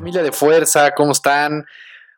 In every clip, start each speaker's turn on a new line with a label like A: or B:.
A: Familia de fuerza, ¿cómo están?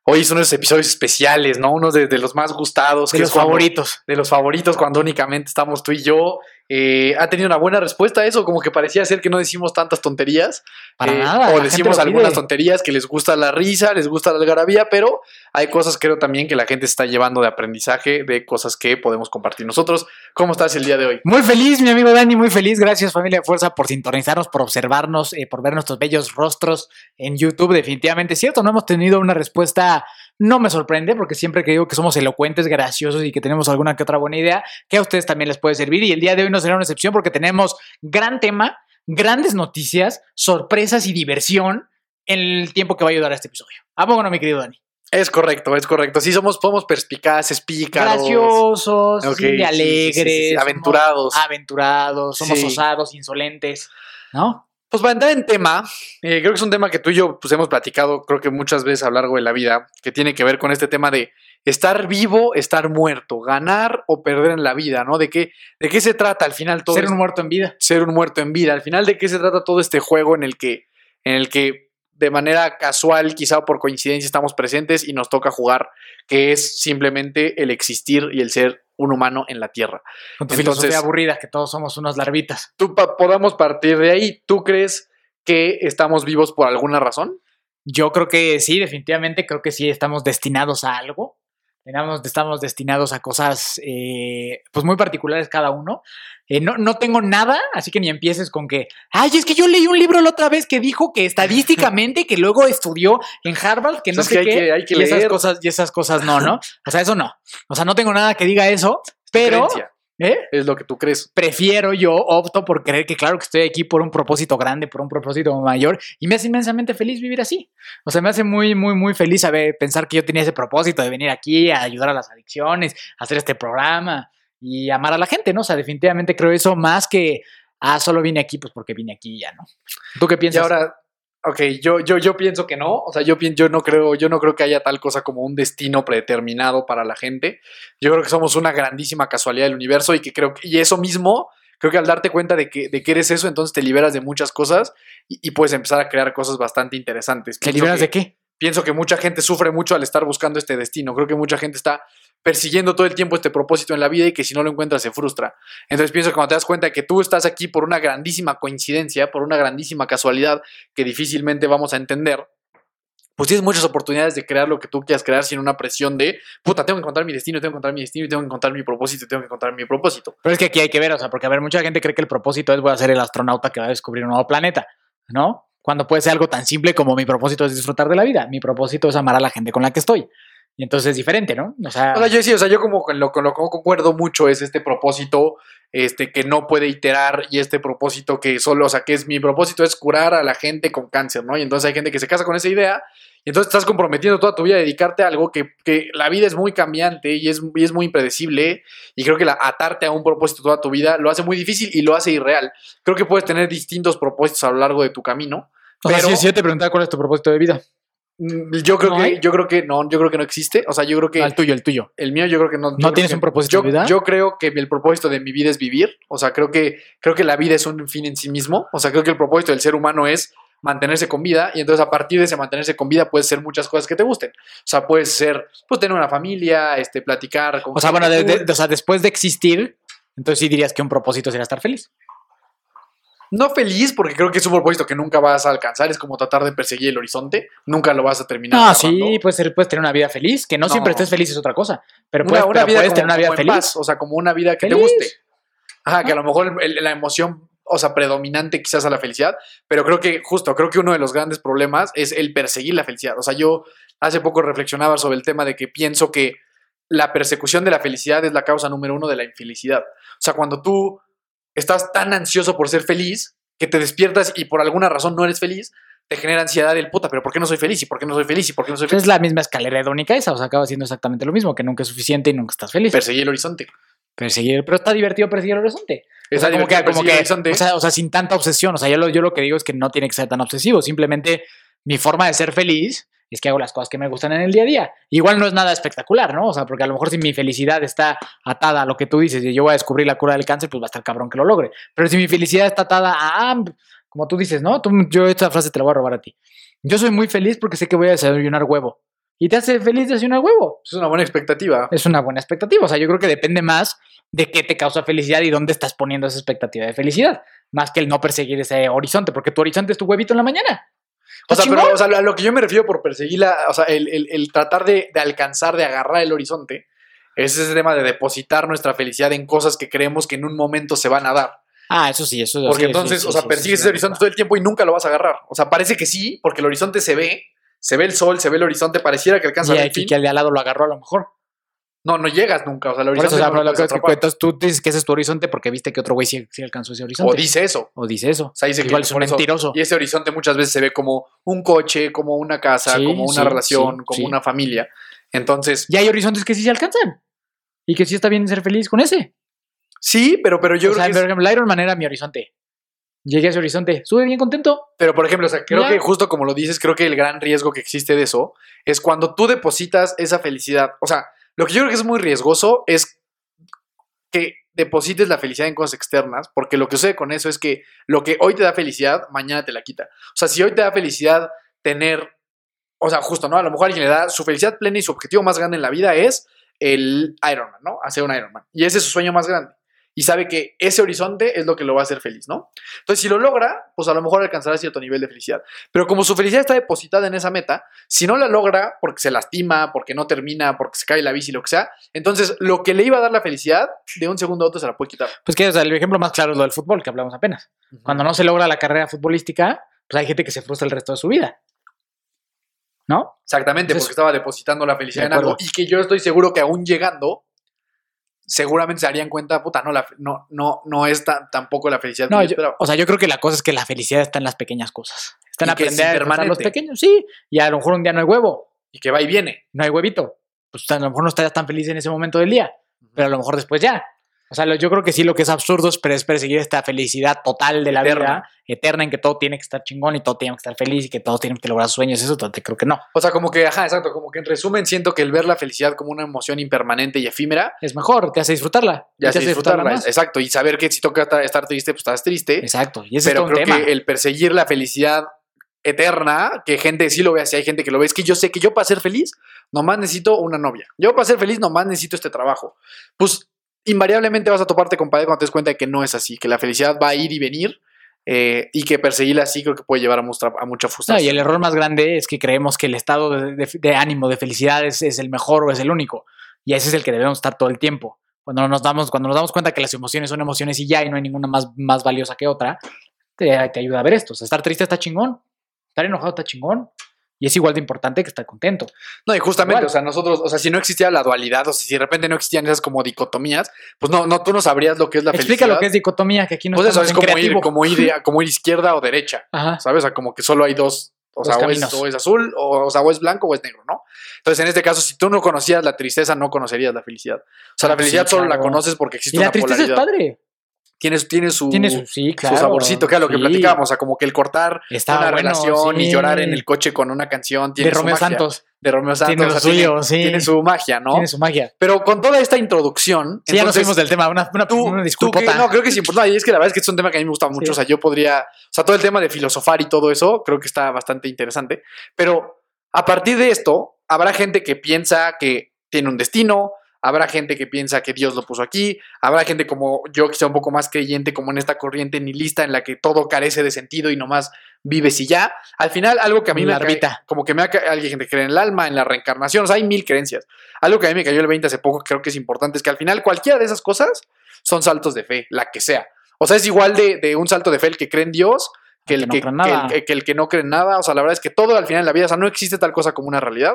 A: Hoy son unos episodios especiales, ¿no? Unos de, de los más gustados.
B: De
A: que
B: los
A: es cuando-
B: favoritos.
A: de los favoritos cuando únicamente estamos tú y yo. Eh, ha tenido una buena respuesta a eso, como que parecía ser que no decimos tantas tonterías.
B: Para
A: Eh,
B: nada.
A: O decimos algunas tonterías que les gusta la risa, les gusta la algarabía, pero hay cosas creo también que la gente está llevando de aprendizaje, de cosas que podemos compartir nosotros. ¿Cómo estás el día de hoy?
B: Muy feliz, mi amigo Dani, muy feliz. Gracias, familia de fuerza, por sintonizarnos, por observarnos, eh, por ver nuestros bellos rostros en YouTube. Definitivamente cierto, no hemos tenido una respuesta. No me sorprende, porque siempre que digo que somos elocuentes, graciosos y que tenemos alguna que otra buena idea, que a ustedes también les puede servir. Y el día de hoy no será una excepción porque tenemos gran tema, grandes noticias, sorpresas y diversión en el tiempo que va a ayudar a este episodio. ¿A poco no, mi querido Dani?
A: Es correcto, es correcto. Sí, somos, somos perspicaces, pícaros.
B: Graciosos,
A: Ok,
B: sí, alegres,
A: sí, sí, sí,
B: somos
A: aventurados.
B: aventurados, somos osados, insolentes, ¿no?
A: Pues para entrar en tema, eh, creo que es un tema que tú y yo pues, hemos platicado, creo que muchas veces a lo largo de la vida, que tiene que ver con este tema de estar vivo, estar muerto, ganar o perder en la vida, ¿no? ¿De qué, de qué se trata al final todo
B: Ser
A: este-
B: un muerto en vida.
A: ser un muerto en vida? Al final, ¿de qué se trata todo este juego en el que, en el que de manera casual, quizá por coincidencia, estamos presentes y nos toca jugar, que es simplemente el existir y el ser un humano en la Tierra?
B: Con tu
A: Entonces-
B: filosofía aburrida, que todos somos unas larvitas.
A: Tú pa- podamos partir de ahí. ¿Tú crees que estamos vivos por alguna razón?
B: Yo creo que sí, definitivamente creo que sí estamos destinados a algo. Estamos, destinados a cosas eh, pues muy particulares cada uno. Eh, no, no tengo nada, así que ni empieces con que, ay, es que yo leí un libro la otra vez que dijo que estadísticamente, que luego estudió en Harvard, que no
A: Es
B: sé
A: que hay
B: qué,
A: que- hay que
B: y esas
A: leer.
B: cosas, y esas cosas no, ¿no? O sea, eso no. O sea, no tengo nada que diga eso, pero
A: Creencia,
B: ¿eh?
A: es lo que tú crees.
B: prefiero yo, opto por creer que claro que estoy aquí por un propósito grande, por un propósito mayor, y me hace inmensamente feliz vivir así. O sea, me hace muy, muy, muy feliz saber, pensar que yo tenía ese propósito de venir aquí a ayudar a las adicciones, a hacer este programa y amar a la gente, ¿no? O sea, definitivamente creo eso más que, ah, solo vine aquí pues porque vine aquí ya, ¿no? ¿Tú qué
A: Y
B: piensas?
A: ahora, ok, yo, yo, yo pienso que no. O sea, yo, pien- yo no creo, yo no creo que haya tal cosa como un destino predeterminado para la gente. Yo creo que somos una grandísima casualidad del universo y que creo que, y eso mismo, creo que al darte cuenta de que, de que eres eso, entonces te liberas de muchas cosas y, y puedes empezar a crear cosas bastante interesantes.
B: ¿Te
A: Pienso
B: liberas
A: que-
B: de qué?
A: pienso que mucha gente sufre mucho al estar buscando este destino. Creo que mucha gente está persiguiendo todo el tiempo este propósito en la vida y que si no lo encuentra se frustra. Entonces pienso que cuando te das cuenta que tú estás aquí por una grandísima coincidencia, por una grandísima casualidad que difícilmente vamos a entender, pues tienes muchas oportunidades de crear lo que tú quieras crear sin una presión de, puta, tengo que encontrar mi destino, tengo que encontrar mi destino, tengo que encontrar mi propósito, tengo que encontrar mi propósito.
B: Pero es que aquí hay que ver, o sea, porque a ver, mucha gente cree que el propósito es voy a ser el astronauta que va a descubrir un nuevo planeta, ¿no? Cuando puede ser algo tan simple como mi propósito es disfrutar de la vida, mi propósito es amar a la gente con la que estoy. Y entonces es diferente, ¿no? O sea,
A: O sea, yo sí, o sea, yo como con lo, con lo que concuerdo mucho es este propósito este, que no puede iterar y este propósito que solo, o sea, que es mi propósito es curar a la gente con cáncer, ¿no? Y entonces hay gente que se casa con esa idea y entonces estás comprometiendo toda tu vida a dedicarte a algo que, que la vida es muy cambiante y es, y es muy impredecible y creo que la, atarte a un propósito toda tu vida lo hace muy difícil y lo hace irreal. Creo que puedes tener distintos propósitos a lo largo de tu camino.
B: o sea,
A: pero-
B: si, si yo te preguntaba cuál es tu propósito de vida,
A: Yo creo
B: ¿No
A: que,
B: hay?
A: yo creo que no, yo creo que no existe. O sea, yo creo que
B: No, el tuyo, el tuyo.
A: el mío yo creo que no.
B: ¿No tienes
A: que-
B: un propósito
A: yo,
B: de vida?
A: Yo creo que el propósito de mi vida es vivir. O sea, creo que, creo que la vida es un fin en sí mismo. O sea, creo que el propósito del ser humano es mantenerse con vida y entonces a partir de ese mantenerse con vida puedes ser muchas cosas que te gusten. O sea, puedes ser, pues tener una familia, este, platicar con
B: O sea, bueno, de-
A: gente
B: de-
A: cool.
B: de- o sea, después de existir, entonces sí dirías que un propósito sería estar feliz.
A: No feliz, porque creo que es un propósito que nunca vas a alcanzar. Es como tratar de perseguir el horizonte. Nunca lo vas a terminar. Agarrando.
B: sí, puedes, puedes tener una vida feliz, que no,
A: No.
B: siempre estés feliz es otra cosa, pero
A: Una,
B: puedes,
A: una
B: pero
A: vida
B: puedes
A: como,
B: tener una vida
A: como
B: feliz.
A: paz, o sea, como una vida que te guste. Ajá, que a lo mejor el- la emoción o sea, predominante quizás a la felicidad, pero creo que justo, creo que uno de los grandes problemas es el perseguir la felicidad. O sea, yo hace poco reflexionaba sobre el tema de que pienso que la persecución de la felicidad es la causa número uno de la infelicidad. O sea, cuando tú estás tan ansioso por ser feliz que te despiertas y por alguna razón no eres feliz, te genera ansiedad del puta, pero ¿por qué no soy feliz? ¿Y por qué no soy feliz? ¿Y por qué no soy feliz?
B: Es la misma escalera hedónica esa, o sea, acaba siendo exactamente lo mismo, que nunca es suficiente y nunca estás feliz.
A: Perseguir el horizonte.
B: Perseguir, pero está divertido perseguir el horizonte. O
A: Está
B: sea, como que,
A: divertido
B: como
A: perseguir el
B: que,
A: horizonte.
B: o sea, o sea, sin tanta obsesión. O sea, yo lo, yo lo que digo es que no tiene que ser tan obsesivo. Simplemente mi forma de ser feliz es que hago las cosas que me gustan en el día a día. Igual no es nada espectacular, ¿no? O sea, porque a lo mejor si mi felicidad está atada a lo que tú dices y yo voy a descubrir la cura del cáncer, pues va a estar cabrón que lo logre. Pero si mi felicidad está atada a, ah, como tú dices, ¿no? Tú, yo esta frase te la voy a robar a ti. Yo soy muy feliz porque sé que voy a desayunar huevo. ¿Y te hace feliz desayunar huevo?
A: es una buena expectativa.
B: es una buena expectativa. O sea, yo creo que depende más de qué te causa felicidad y dónde estás poniendo esa expectativa de felicidad, más que el no perseguir ese horizonte, porque tu horizonte es tu huevito en la mañana.
A: O sea,
B: ¿Está
A: pero o sea, a lo que yo me refiero por perseguir la, o sea, el, el- el tratar de, de alcanzar, de agarrar el horizonte, es ese tema de depositar nuestra felicidad en cosas que creemos que en un momento se van a dar.
B: Ah, eso sí, eso
A: Porque
B: sí,
A: entonces,
B: sí,
A: o
B: sí,
A: sea,
B: sí,
A: persigues ese horizonte todo el tiempo y nunca lo vas a agarrar. O sea, parece que sí, porque el horizonte se ve, se ve el sol, se ve el horizonte, pareciera que alcanza
B: Y
A: el fin.
B: que al de al lado lo agarró a lo mejor.
A: No, no llegas nunca. O sea, el
B: Por
A: horizonte
B: o sea,
A: lo
B: lo que-
A: atrapar.
B: entonces tú dices que ese es tu horizonte porque viste que otro güey sí, sí alcanzó ese horizonte.
A: O dice eso.
B: O dice eso.
A: O sea, dice que
B: es un
A: por eso-
B: mentiroso.
A: Y ese horizonte muchas veces se ve como un coche, como una casa,
B: Sí,
A: como una
B: sí,
A: relación, como una familia. Entonces,
B: Y hay horizontes que sí se alcanzan. Y que sí está bien ser feliz con ese.
A: sí, pero, pero yo
B: o
A: creo
B: sea,
A: que
B: por ejemplo, Iron Man era mi horizonte. Llegué a ese horizonte. Sube bien contento.
A: Pero, por ejemplo, o sea, creo
B: Ya.
A: que justo como lo dices, creo que el gran riesgo que existe de eso es cuando tú depositas esa felicidad. O sea, lo que yo creo que es muy riesgoso es que deposites la felicidad en cosas externas, porque lo que sucede con eso es que lo que hoy te da felicidad, mañana te la quita. O sea, si hoy te da felicidad tener, o sea, justo, ¿no? A lo mejor alguien le da su felicidad plena y su objetivo más grande en la vida es el Ironman, ¿no? Hacer un Ironman. Y ese es su sueño más grande. Y sabe que ese horizonte es lo que lo va a hacer feliz, ¿no? Entonces, si lo logra, pues a lo mejor alcanzará cierto nivel de felicidad. Pero como su felicidad está depositada en esa meta, si no la logra porque se lastima, porque no termina, porque se cae la bici, lo que sea, entonces lo que le iba a dar la felicidad, de un segundo a otro se la puede quitar.
B: Pues que o sea, el ejemplo más claro es lo del fútbol, que hablamos apenas. Cuando no se logra la carrera futbolística, pues hay gente que se frustra el resto de su vida. ¿No?
A: Exactamente,
B: Entonces-
A: porque estaba depositando la felicidad
B: De
A: en algo y que yo estoy seguro que aún llegando, seguramente se darían cuenta, puta, no, la, no, no, no es tan, tampoco la felicidad
B: No,
A: yo
B: yo-
A: esperaba.
B: o sea, yo creo que la cosa es que la felicidad está en las pequeñas cosas. Está en
A: Y
B: aprender a los pequeños. Sí, y a lo mejor un día no hay huevo,
A: Y que va y viene.
B: no hay huevito. Pues a lo mejor no estarías tan feliz en ese momento del día, pero a lo mejor después ya. O sea, yo creo que sí lo que es absurdo es pers- perseguir esta felicidad total de la
A: Eterna.
B: vida, eterna, en que todo tiene que estar chingón y todo tiene que estar feliz y que todos tienen que lograr sus sueños. Eso te creo que no.
A: O sea, como que, ajá, exacto, como que en resumen siento que el ver la felicidad como una emoción impermanente y efímera,
B: Es mejor, te hace disfrutarla.
A: ya
B: te hace
A: disfrutarla. Exacto, y saber que si toca ta- estar triste, pues estás triste.
B: Exacto. Y ese
A: pero
B: es todo un
A: creo
B: tema.
A: que el perseguir la felicidad eterna, que gente sí lo ve así, hay gente que lo ve, es que yo sé que yo para ser feliz nomás necesito una novia. Yo para ser feliz nomás necesito este trabajo. Pues invariablemente vas a toparte con pared cuando te des cuenta de que no es así, que la felicidad va a ir y venir eh, y que perseguirla así creo que puede llevar a, mucha- a mucha
B: No,
A: frustración.
B: y el error más grande es que creemos que el estado de, de- de ánimo, de felicidad es, es el mejor o es el único. Y ese es el que debemos estar todo el tiempo. Cuando nos damos, cuando nos damos cuenta que las emociones son emociones y ya, y no hay ninguna más, más valiosa que otra, te, te ayuda a ver esto. O sea, estar triste está chingón, estar enojado está chingón. Y es igual de importante que estar contento.
A: No, y justamente,
B: Igual.
A: o sea, nosotros, o sea, si no existía la dualidad, o sea, si de repente no existían esas como dicotomías, pues no, no, tú no sabrías lo que es la
B: Explica
A: felicidad.
B: lo que es dicotomía, que aquí no
A: Pues eso, es como ir,
B: creativo.
A: como, ir, como ir izquierda o derecha.
B: Ajá.
A: ¿sabes? O sea, como que solo hay dos, o sea, o es, o es azul, o, o sea, o es blanco o es negro, ¿no? Entonces, en este caso, si tú no conocías la tristeza, no conocerías la felicidad. O sea, la
B: Ah, sí,
A: felicidad solo la conoces porque existe
B: Y la
A: una
B: tristeza es
A: polaridad.
B: padre.
A: Tiene, tiene su,
B: Tiene su, sí, claro.
A: su saborcito, que era lo que platicábamos, o sea, como que el cortar
B: Está
A: una
B: bueno,
A: relación y llorar en el coche con una canción tiene
B: De
A: su
B: Romeo
A: magia.
B: Santos.
A: De Romeo Santos.
B: Tiene
A: o sea,
B: suyo,
A: tiene su magia, ¿no?
B: Tiene su magia.
A: Pero con toda esta introducción,
B: Sí, ya nos fuimos del tema. Una, una,
A: tú,
B: una
A: tú que- no, creo que es importante. Y es que la verdad es que es un tema que a mí me gusta mucho. O sea, yo podría. O sea, todo el tema de filosofar y todo eso, creo que está bastante interesante. Pero a partir de esto, habrá gente que piensa que tiene un destino. Habrá gente que piensa que Dios lo puso aquí. Habrá gente como yo, que sea un poco más creyente, como en esta corriente nihilista en la que todo carece de sentido y nomás vives y ya. Al final, algo que a mí
B: La
A: me cae-
B: ermita.
A: como que me ha alguien gente que cree en el alma, en la reencarnación, o sea, hay mil creencias. Algo que a mí me cayó el 20 hace poco, que creo que es importante, es que al final cualquiera de esas cosas son saltos de fe, la que sea. O sea, es igual de, de un salto de fe el que cree en Dios que el
B: que no
A: el, que el que no cree en nada. O sea, la verdad es que todo al final en la vida, o sea, no existe tal cosa como una realidad.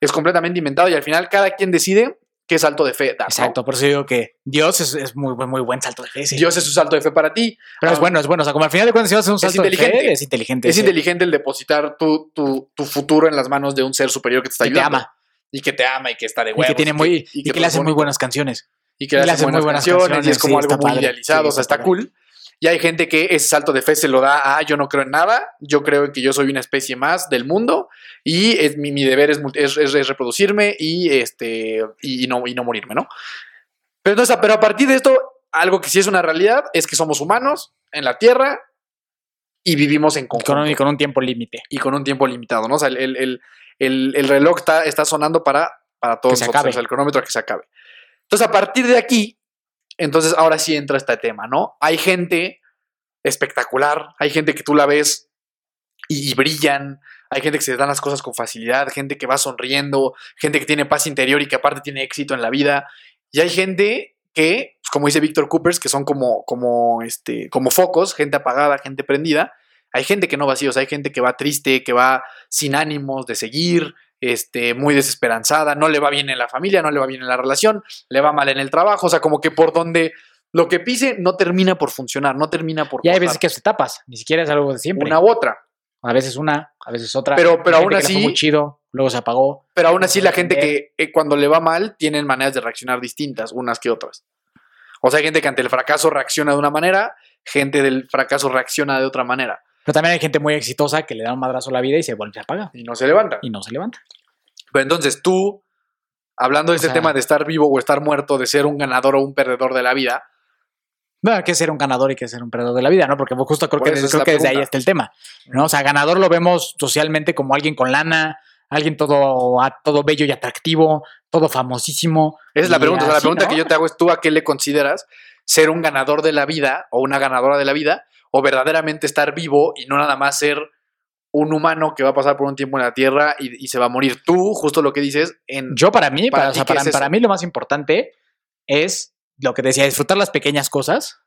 A: Es completamente inventado y al final cada quien decide qué salto de fe. ¿no?
B: Exacto, por eso digo que Dios es, es muy, buen- muy buen salto de fe. sí.
A: Dios es un salto de fe para ti.
B: Pero es
A: Ah,
B: bueno, es bueno. O sea, como al final de cuentas, si vas a hacer un
A: Es
B: salto de fe,
A: inteligente.
B: es inteligente.
A: Es
B: sí.
A: inteligente el depositar tu, tu, tu futuro en las manos de un ser superior que te está
B: Que te
A: ayudando.
B: ama.
A: Y que te ama y que está de
B: Y
A: huevos.
B: que tiene muy, y que, le hacen muy
A: propone-
B: buenas canciones.
A: y que le hacen muy buenas canciones, y es como
B: sí,
A: algo muy
B: padre.
A: idealizado,
B: Sí,
A: o sea, está cool. Y hay gente que ese salto de fe se lo da a yo no creo en nada, yo creo que yo soy una especie más del mundo y es, mi, mi deber es, es- es- reproducirme y, este, y, no, y no morirme, ¿no? Pero, entonces, pero a partir de esto, algo que sí es una realidad es que somos humanos en la Tierra y vivimos en conjunto
B: con, un- y con un tiempo límite.
A: y con un tiempo limitado, ¿no? O sea, el, el- el- el- el reloj está, está sonando para, para todos
B: Que se
A: nosotros,
B: acabe.
A: o sea, el cronómetro que se acabe. Entonces, a partir de aquí, entonces ahora sí entra este tema, ¿no? Hay gente espectacular, hay gente que tú la ves y, brillan, hay gente que se dan las cosas con facilidad, gente que va sonriendo, gente que tiene paz interior y que aparte tiene éxito en la vida, y hay gente que, pues, como dice Víctor Coopers, que son como, como, este, como focos, gente apagada, gente prendida, hay gente que no va así, o sea, hay gente que va triste, que va sin ánimos de seguir, este, muy desesperanzada, no le va bien en la familia, no le va bien en la relación, le va mal en el trabajo, o sea, como que por donde lo que pise no termina por funcionar, no termina por
B: Y hay veces que se tapas, ni siquiera es algo de siempre.
A: una u otra.
B: A veces una, a veces otra.
A: Pero- pero aún así-
B: muy chido, luego se apagó.
A: Pero aún así la gente que eh, cuando le va mal tienen maneras de reaccionar distintas unas que otras. O sea, hay gente que ante el fracaso reacciona de una manera, gente del fracaso reacciona de otra manera
B: Pero también hay gente muy exitosa que le da un madrazo a la vida y se vuelve a apagar.
A: y no se levanta.
B: Y no se levanta.
A: Pero entonces tú, hablando de
B: O
A: este
B: sea-
A: tema de estar vivo o estar muerto, de ser un ganador o un perdedor de la vida,
B: Bueno, que ser un ganador y que ser un perdedor de la vida, ¿no? Porque justo creo que,
A: es
B: creo que desde ahí está el tema. ¿no? O sea, ganador lo vemos socialmente como alguien con lana, alguien todo, todo bello y atractivo, todo famosísimo.
A: esa es la pregunta. O sea, la pregunta
B: ¿no?
A: que yo te hago es tú a qué le consideras ser un ganador de la vida o una ganadora de la vida o verdaderamente estar vivo y no nada más ser un humano que va a pasar por un tiempo en la Tierra y, y se va a morir. Tú, justo lo que dices, en...
B: Yo para mí,
A: Para
B: para, o
A: ti,
B: sea,
A: ¿qué
B: para,
A: es eso?
B: para mí lo más importante es lo que decía, disfrutar las pequeñas cosas.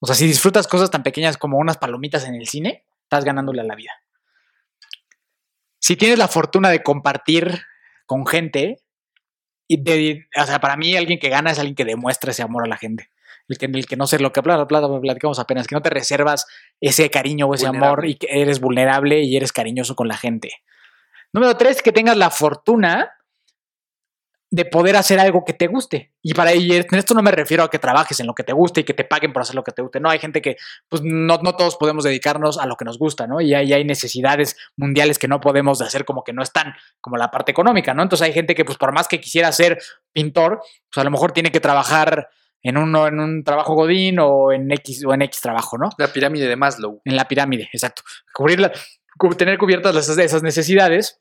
B: O sea, si disfrutas cosas tan pequeñas como unas palomitas en el cine, estás ganándole a la vida. Si tienes la fortuna de compartir con gente, y de- o sea, para mí alguien que gana es alguien que demuestra ese amor a la gente. El que, el que no sé lo que pla- pla- pla- platicamos apenas, que no te reservas ese cariño o ese amor y que eres vulnerable y eres cariñoso con la gente. Número tres, que tengas la fortuna de poder hacer algo que te guste. Y para y en esto no me refiero a que trabajes en lo que te guste y que te paguen por hacer lo que te guste. No, hay gente que, pues no, no todos podemos dedicarnos a lo que nos gusta, ¿no? Y hay, hay necesidades mundiales que no podemos hacer como que no están, como la parte económica, ¿no? Entonces hay gente que, pues por más que quisiera ser pintor, pues a lo mejor tiene que trabajar en, uno, en un trabajo godín o en X o en X trabajo, ¿no?
A: La pirámide de Maslow.
B: En la pirámide, exacto. Cubrir la- cu- tener cubiertas las- esas necesidades.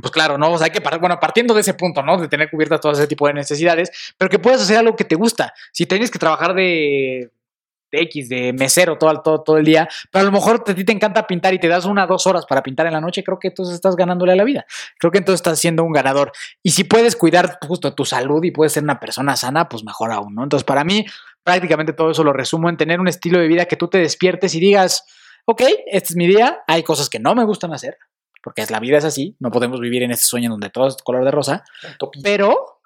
B: Pues claro, ¿no? O sea, hay que, bueno, partiendo de ese punto, ¿no? De tener cubiertas todo ese tipo de necesidades, pero que puedas hacer algo que te gusta. Si tienes que trabajar de X, de mesero todo, todo, todo el día, pero a lo mejor a ti te encanta pintar y te das una dos horas para pintar en la noche, creo que entonces estás ganándole a la vida. Creo que entonces estás siendo un ganador. Y si puedes cuidar justo tu salud y puedes ser una persona sana, pues mejor aún, ¿no? Entonces, para mí, prácticamente todo eso lo resumo en tener un estilo de vida que tú te despiertes y digas, ok, este es mi día, hay cosas que no me gustan hacer, porque es la vida es así, no podemos vivir en este sueño donde todo es color de rosa, pero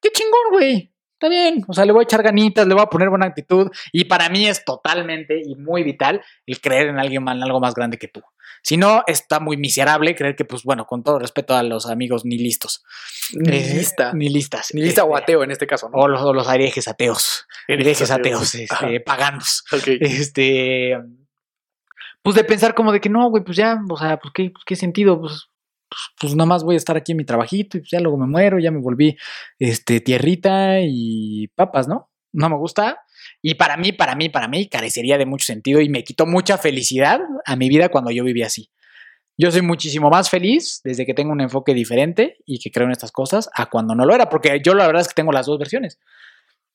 B: qué chingón, güey. Está bien, o sea, le voy a echar ganitas, le voy a poner buena actitud y para mí es totalmente y muy vital el creer en alguien más, en algo más grande que tú. Si no, está muy miserable creer que, pues bueno, con todo respeto a los amigos ni listos.
A: Ni
B: Eh,
A: lista.
B: Ni listas.
A: Ni lista o
B: este,
A: ateo en este caso, ¿no?
B: O los, o los herejes ateos. Herejes ateos, este, paganos.
A: Ok.
B: Este. Pues de pensar como de que no, güey, pues ya, o sea, pues qué, pues, qué sentido, pues, pues, nada más voy a estar aquí en mi trabajito y pues ya luego me muero, ya me volví este, tierrita y papas, ¿no? No me gusta. Y para mí, para mí, para mí, carecería de mucho sentido y me quitó mucha felicidad a mi vida cuando yo vivía así. Yo soy muchísimo más feliz desde que tengo un enfoque diferente y que creo en estas cosas a cuando no lo era, porque yo la verdad es que tengo las dos versiones.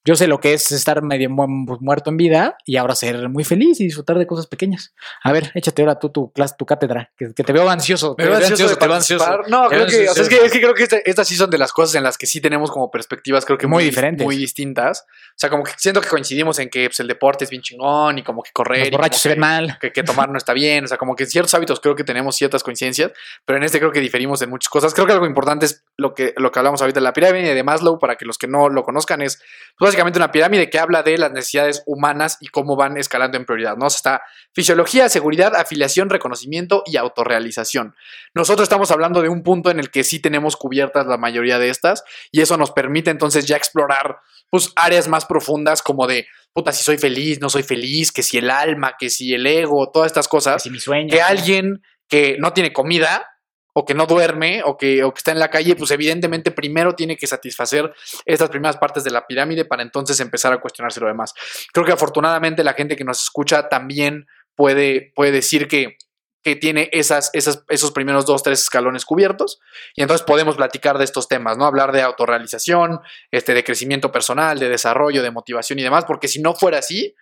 B: Yo sé lo que es estar medio mu- muerto en vida y ahora ser muy feliz y disfrutar de cosas pequeñas. A ver, échate ahora tú tu clase, tu cátedra, que, que te veo ansioso.
A: Me
B: te
A: veo ansioso
B: te veo ansioso.
A: participar. No,
B: Te
A: creo que, o sea, es que,
B: ansioso.
A: es que creo que estas sí son de las cosas en las que sí tenemos como perspectivas, creo que
B: Muy
A: muy,
B: diferentes.
A: Muy distintas. O sea, como que siento que coincidimos en que pues, el deporte es bien chingón y como que correr.
B: Los borrachos se ven mal.
A: que, que tomar no está bien. O sea, como que en ciertos hábitos creo que tenemos ciertas coincidencias, pero en este creo que diferimos en muchas cosas. Creo que algo importante es lo que, lo que hablamos ahorita. La pirámide de Maslow, para que los que no lo conozcan, es básicamente una pirámide que habla de las necesidades humanas y cómo van escalando en prioridad. ¿no? O sea, está fisiología, seguridad, afiliación, reconocimiento y autorrealización. Nosotros estamos hablando de un punto en el que sí tenemos cubiertas la mayoría de estas y eso nos permite entonces ya explorar pues áreas más profundas como de puta si soy feliz, no soy feliz, que si el alma, que si el ego, todas estas cosas
B: Así mi sueño.
A: que alguien que no tiene comida o que no duerme o que, o que está en la calle, pues evidentemente primero tiene que satisfacer estas primeras partes de la pirámide para entonces empezar a cuestionarse lo demás. Creo que afortunadamente la gente que nos escucha también puede, puede decir que, que tiene esas, esas, esos primeros dos, tres escalones cubiertos y entonces podemos platicar de estos temas, ¿no? Hablar de autorrealización, este, de crecimiento personal, de desarrollo, de motivación y demás, porque si no fuera así,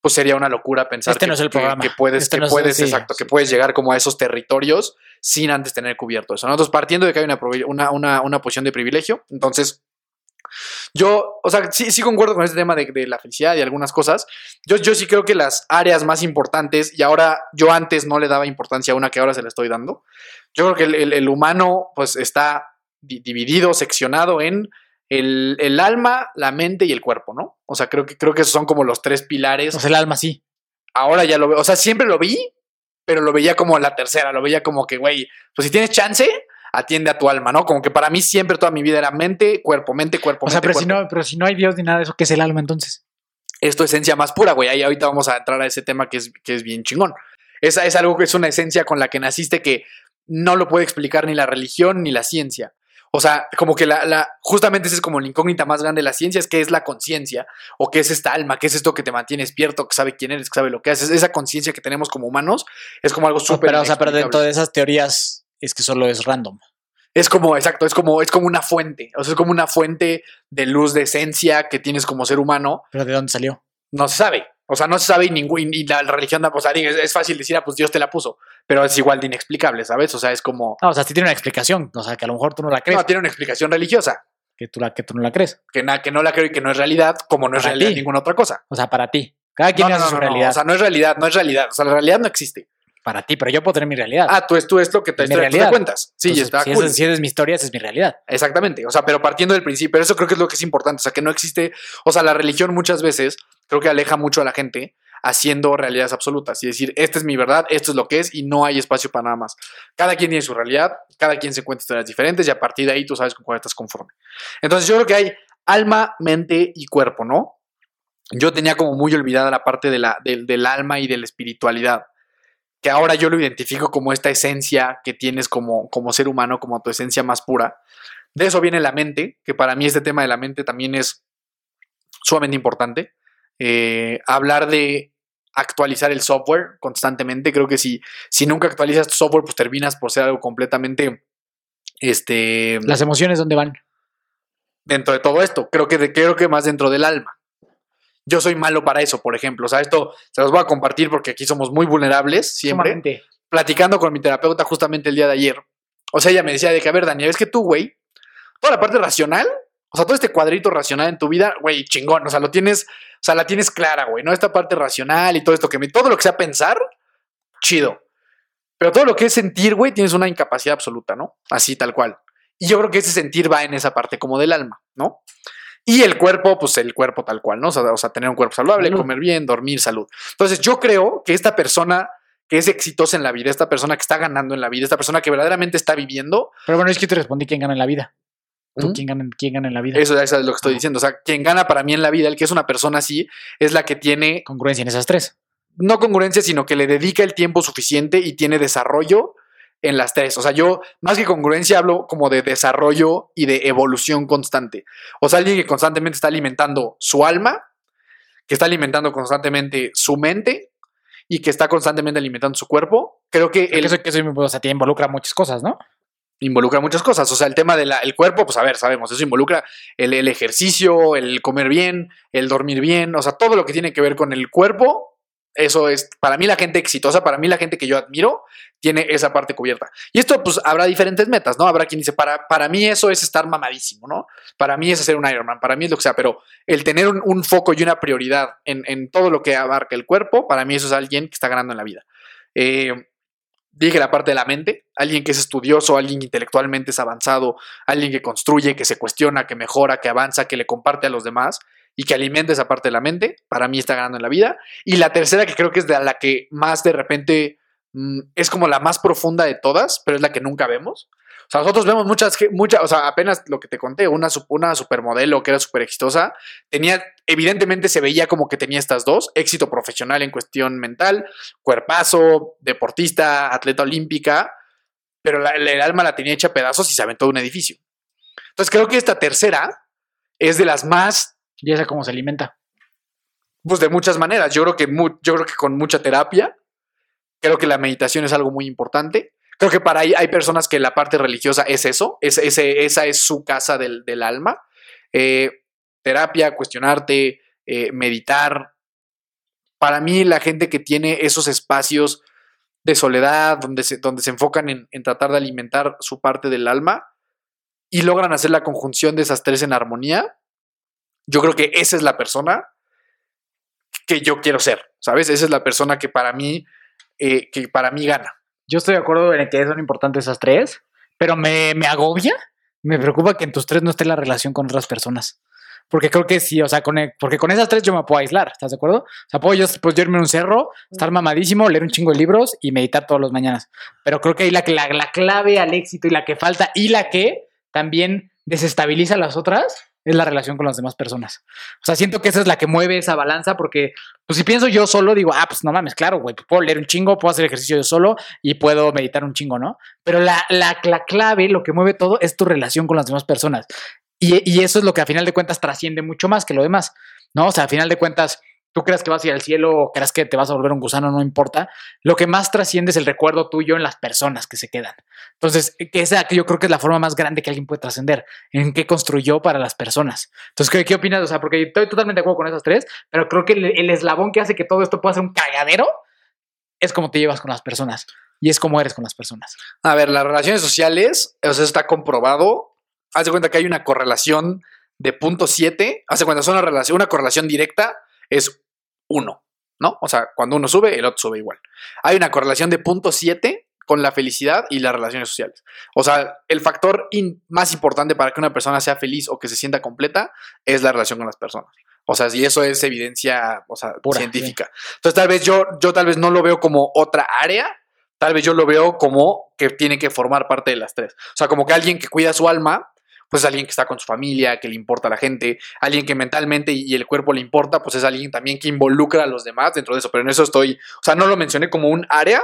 A: pues sería una locura pensar
B: Este
A: que,
B: no es el
A: que- puedes,
B: Este
A: que
B: no es-
A: puedes,
B: sí,
A: exacto, que puedes llegar como a esos territorios sin antes tener cubierto eso. ¿no? Entonces, partiendo de que hay una, una, una, una posición de privilegio, entonces yo, o sea, sí, sí concuerdo con este tema de, de la felicidad y algunas cosas. Yo, yo sí creo que las áreas más importantes, y ahora yo antes no le daba importancia a una que ahora se le estoy dando, yo creo que el, el- el humano pues está di- dividido, seccionado en el, el alma, la mente y el cuerpo, ¿no? O sea, creo que, creo que esos son como los tres pilares
B: O sea, el alma sí.
A: ahora ya lo veo. O sea, siempre lo vi, pero lo veía como la tercera, lo veía como que, güey, pues si tienes chance, atiende a tu alma, ¿no? Como que para mí siempre toda mi vida era mente, cuerpo, mente, cuerpo,
B: O sea,
A: mente,
B: pero si, no, pero si no hay Dios ni nada de eso, ¿qué es el alma entonces?
A: Es tu esencia más pura, güey. Ahí ahorita vamos a entrar a ese tema que es, que es bien chingón. Esa es algo que es una esencia con la que naciste que no lo puede explicar ni la religión ni la ciencia. O sea, como que la, la justamente esa es como la incógnita más grande de la ciencia, es qué es la conciencia, o qué es esta alma, qué es esto que te mantiene despierto, que sabe quién eres, que sabe lo que haces. Esa conciencia que tenemos como humanos es como algo
B: No,
A: súper.
B: pero, o sea, pero dentro de esas teorías es que solo es random.
A: Es como, exacto, es como, es como una fuente. O sea, es como una fuente de luz, de esencia que tienes como ser humano.
B: Pero ¿de dónde salió?
A: No se sabe. O sea, no se sabe y, ningún, y la religión, o sea, es, es fácil decir, ah, pues Dios te la puso. Pero es igual de inexplicable, ¿sabes? O sea, es como.
B: No, o sea, sí tiene una explicación. O sea, que a lo mejor tú no la crees.
A: No, tiene una explicación religiosa.
B: que, tú la, que tú no la crees.
A: Que, na- que no la creo y que no es realidad, como no es realidad
B: ti.
A: ninguna otra cosa.
B: O sea, para ti. Cada quien
A: no,
B: hace
A: no,
B: su
A: no, no,
B: realidad.
A: O sea, no es realidad, no es realidad. O sea, la realidad no existe.
B: Para ti, pero yo puedo tener mi realidad.
A: Ah, tú es, tú es lo que te,
B: mi
A: te
B: realidad.
A: cuentas. Sí,
B: Entonces,
A: está
B: si,
A: cool.
B: si es mi historia, esa es mi realidad.
A: Exactamente, o sea, pero partiendo del principio, eso creo que es lo que es importante, o sea, que no existe, o sea, la religión muchas veces creo que aleja mucho a la gente haciendo realidades absolutas y decir, esta es mi verdad, esto es lo que es y no hay espacio para nada más. Cada quien tiene su realidad, cada quien se cuenta historias diferentes y a partir de ahí tú sabes con cuál estás conforme. Entonces yo creo que hay alma, mente y cuerpo, ¿no? Yo tenía como muy olvidada la parte de la, del- del alma y de la espiritualidad que ahora yo lo identifico como esta esencia que tienes como, como ser humano, como tu esencia más pura. De eso viene la mente, que para mí este tema de la mente también es sumamente importante. Eh, hablar de actualizar el software constantemente, creo que si, si nunca actualizas tu software, pues terminas por ser algo completamente este,
B: Las emociones, ¿dónde van?
A: dentro de todo esto. Creo que, de- creo que más dentro del alma. Yo soy malo para eso, por ejemplo. O sea, esto se los voy a compartir porque aquí somos muy vulnerables siempre
B: Sumamente.
A: platicando con mi terapeuta justamente el día de ayer. O sea, ella me decía de que, a ver, Daniel, es que tú, güey, toda la parte racional, o sea, todo este cuadrito racional en tu vida, güey, chingón, o sea, lo tienes, o sea, la tienes clara, güey, ¿no? Esta parte racional y todo esto que me, todo lo que sea pensar, chido. Pero todo lo que es sentir, güey, tienes una incapacidad absoluta, ¿no? Así, tal cual. Y yo creo que ese sentir va en esa parte como del alma, ¿no? Y el cuerpo, pues el cuerpo tal cual, ¿no? O sea, o sea, tener un cuerpo saludable,
B: Salud.
A: comer bien, dormir, salud. Entonces, yo creo que esta persona que es exitosa en la vida, esta persona que está ganando en la vida, esta persona que verdaderamente está viviendo,
B: Pero bueno, es que te respondí quién gana en la vida. ¿Tú
A: ¿Mm?
B: quién, gana, quién gana en la vida?
A: eso, eso es lo que estoy diciendo. O sea, quien gana para mí en la vida, el que es una persona así, es la que tiene
B: Congruencia en esas tres.
A: no congruencia, sino que le dedica el tiempo suficiente y tiene desarrollo en las tres. O sea, yo más que congruencia hablo como de desarrollo y de evolución constante. O sea, alguien que constantemente está alimentando su alma, que está alimentando constantemente su mente y que está constantemente alimentando su cuerpo. Creo que
B: El...
A: el,
B: Eso, que eso o sea, te involucra muchas cosas, ¿no?
A: involucra muchas cosas. O sea, el tema del el cuerpo, pues a ver, sabemos, eso involucra el, el ejercicio, el comer bien, el dormir bien, o sea, todo lo que tiene que ver con el cuerpo eso es, para mí la gente exitosa, para mí la gente que yo admiro, tiene esa parte cubierta. Y esto, pues, habrá diferentes metas, ¿no? Habrá quien dice, para, para mí eso es estar mamadísimo, ¿no? Para mí es hacer un Ironman, para mí es lo que sea, pero el tener un, foco y una prioridad en, en, todo lo que abarca el cuerpo, para mí eso es alguien que está ganando en la vida. Eh, dije la parte de la mente, alguien que es estudioso, alguien intelectualmente es avanzado, alguien que construye, que se cuestiona, que mejora, que avanza, que le comparte a los demás y que alimente esa parte de la mente, para mí está ganando en la vida. Y la tercera, que creo que es la que más de repente mm, es como la más profunda de todas, pero es la que nunca vemos. O sea, nosotros vemos muchas, muchas, o sea, apenas lo que te conté, una, una supermodelo que era súper exitosa, tenía, evidentemente se veía como que tenía estas dos, éxito profesional en cuestión mental, cuerpazo, deportista, atleta olímpica, pero el alma la tenía hecha pedazos y se aventó de un edificio. Entonces creo que esta tercera es de las más
B: ¿Y esa cómo se alimenta?
A: Pues de muchas maneras. Yo creo que, yo creo que con mucha terapia. Creo que la meditación es algo muy importante. Creo que para ahí hay personas que la parte religiosa es eso. Es, esa es su casa del, alma. Eh, terapia, cuestionarte, eh, meditar. Para mí, la gente que tiene esos espacios de soledad, donde se, donde se enfocan en, en tratar de alimentar su parte del alma y logran hacer la conjunción de esas tres en armonía, yo creo que esa es la persona que yo quiero ser, ¿sabes? Esa es la persona que para mí, eh, que para mí gana.
B: Yo estoy de acuerdo en que son importantes esas tres, pero me, agobia, me preocupa que en tus tres no esté la relación con otras personas. Porque creo que sí, o sea, con, e, porque con esas tres yo me puedo aislar, ¿estás de acuerdo? O sea, puedo yo, pues, irme a un cerro, estar mamadísimo, leer un chingo de libros y meditar todos los mañanas. Pero creo que ahí la, la, la clave al éxito y la que falta y la que también desestabiliza a las otras es la relación con las demás personas. O sea, siento que esa es la que mueve esa balanza porque, pues si pienso yo solo, digo, ah, pues no mames, claro, güey, puedo leer un chingo, puedo hacer ejercicio yo solo y puedo meditar un chingo, ¿no? Pero la, la, la clave, lo que mueve todo, es tu relación con las demás personas. Y, y, eso es lo que a final de cuentas trasciende mucho más que lo demás, ¿no? O sea, a final de cuentas, tú creas que vas a ir al cielo o creas que te vas a volver un gusano, no importa. Lo que más trasciende es el recuerdo tuyo en las personas que se quedan. Entonces, que esa yo creo que es la forma más grande que alguien puede trascender, en qué construyó para las personas. Entonces, ¿qué, ¿qué, opinas? O sea, porque estoy totalmente de acuerdo con esas tres, pero creo que el, eslabón que hace que todo esto pueda ser un cagadero es cómo te llevas con las personas y es cómo eres con las personas.
A: A ver, las relaciones sociales, o sea, está comprobado. Haz de cuenta que hay una correlación de punto 7. Hace cuenta, es una, relación, una correlación directa es uno, ¿no? O sea, cuando uno sube, el otro sube igual. Hay una correlación de punto 7 con la felicidad y las relaciones sociales. O sea, el factor más importante para que una persona sea feliz o que se sienta completa es la relación con las personas. O sea, si eso es evidencia o sea, científica. Entonces, tal vez yo, yo tal vez no lo veo como otra área, tal vez yo lo veo como que tiene que formar parte de las tres. O sea, como que alguien que cuida su alma pues es alguien que está con su familia, que le importa a la gente, alguien que mentalmente y el cuerpo le importa, pues es alguien también que involucra a los demás dentro de eso. Pero en eso estoy, o sea, no lo mencioné como un área,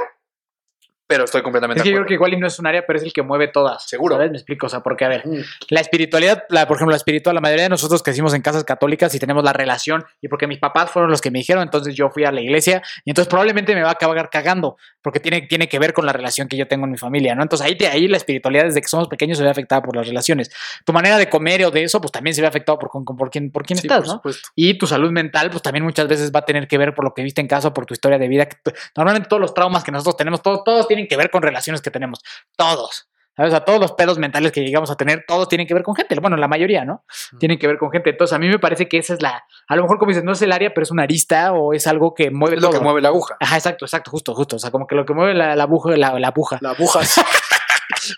A: pero estoy completamente
B: es que Yo creo que igual no es un área, pero es el que mueve todas.
A: Seguro.
B: ¿Sabes? Me explico. O sea, porque, a ver, la espiritualidad, la, por ejemplo, la espiritual, la mayoría de nosotros crecimos en casas católicas y tenemos la relación, y porque mis papás fueron los que me dijeron, entonces yo fui a la iglesia, y entonces probablemente me va a acabar cagando, porque tiene, tiene que ver con la relación que yo tengo en mi familia, ¿no? Entonces ahí, ahí la espiritualidad desde que somos pequeños se ve afectada por las relaciones. Tu manera de comer o de eso, pues también se ve afectado por, por quién, por quién estás, ¿no? Y tu salud mental, pues también muchas veces va a tener que ver por lo que viste en casa, por tu historia de vida. Normalmente todos los traumas que nosotros tenemos, todos, todos tienen que ver con relaciones que tenemos. Todos. O sea, todos los pedos mentales que llegamos a tener, todos tienen que ver con gente. Bueno, la mayoría, ¿no? Tienen que ver con gente. Entonces, a mí me parece que esa es la. A lo mejor, como dices, no es el área, pero es una arista o es algo que mueve.
A: Es lo que mueve la aguja.
B: Ajá, exacto, exacto, justo, justo. O sea, como que lo que mueve la, la aguja, la, la aguja.
A: La aguja.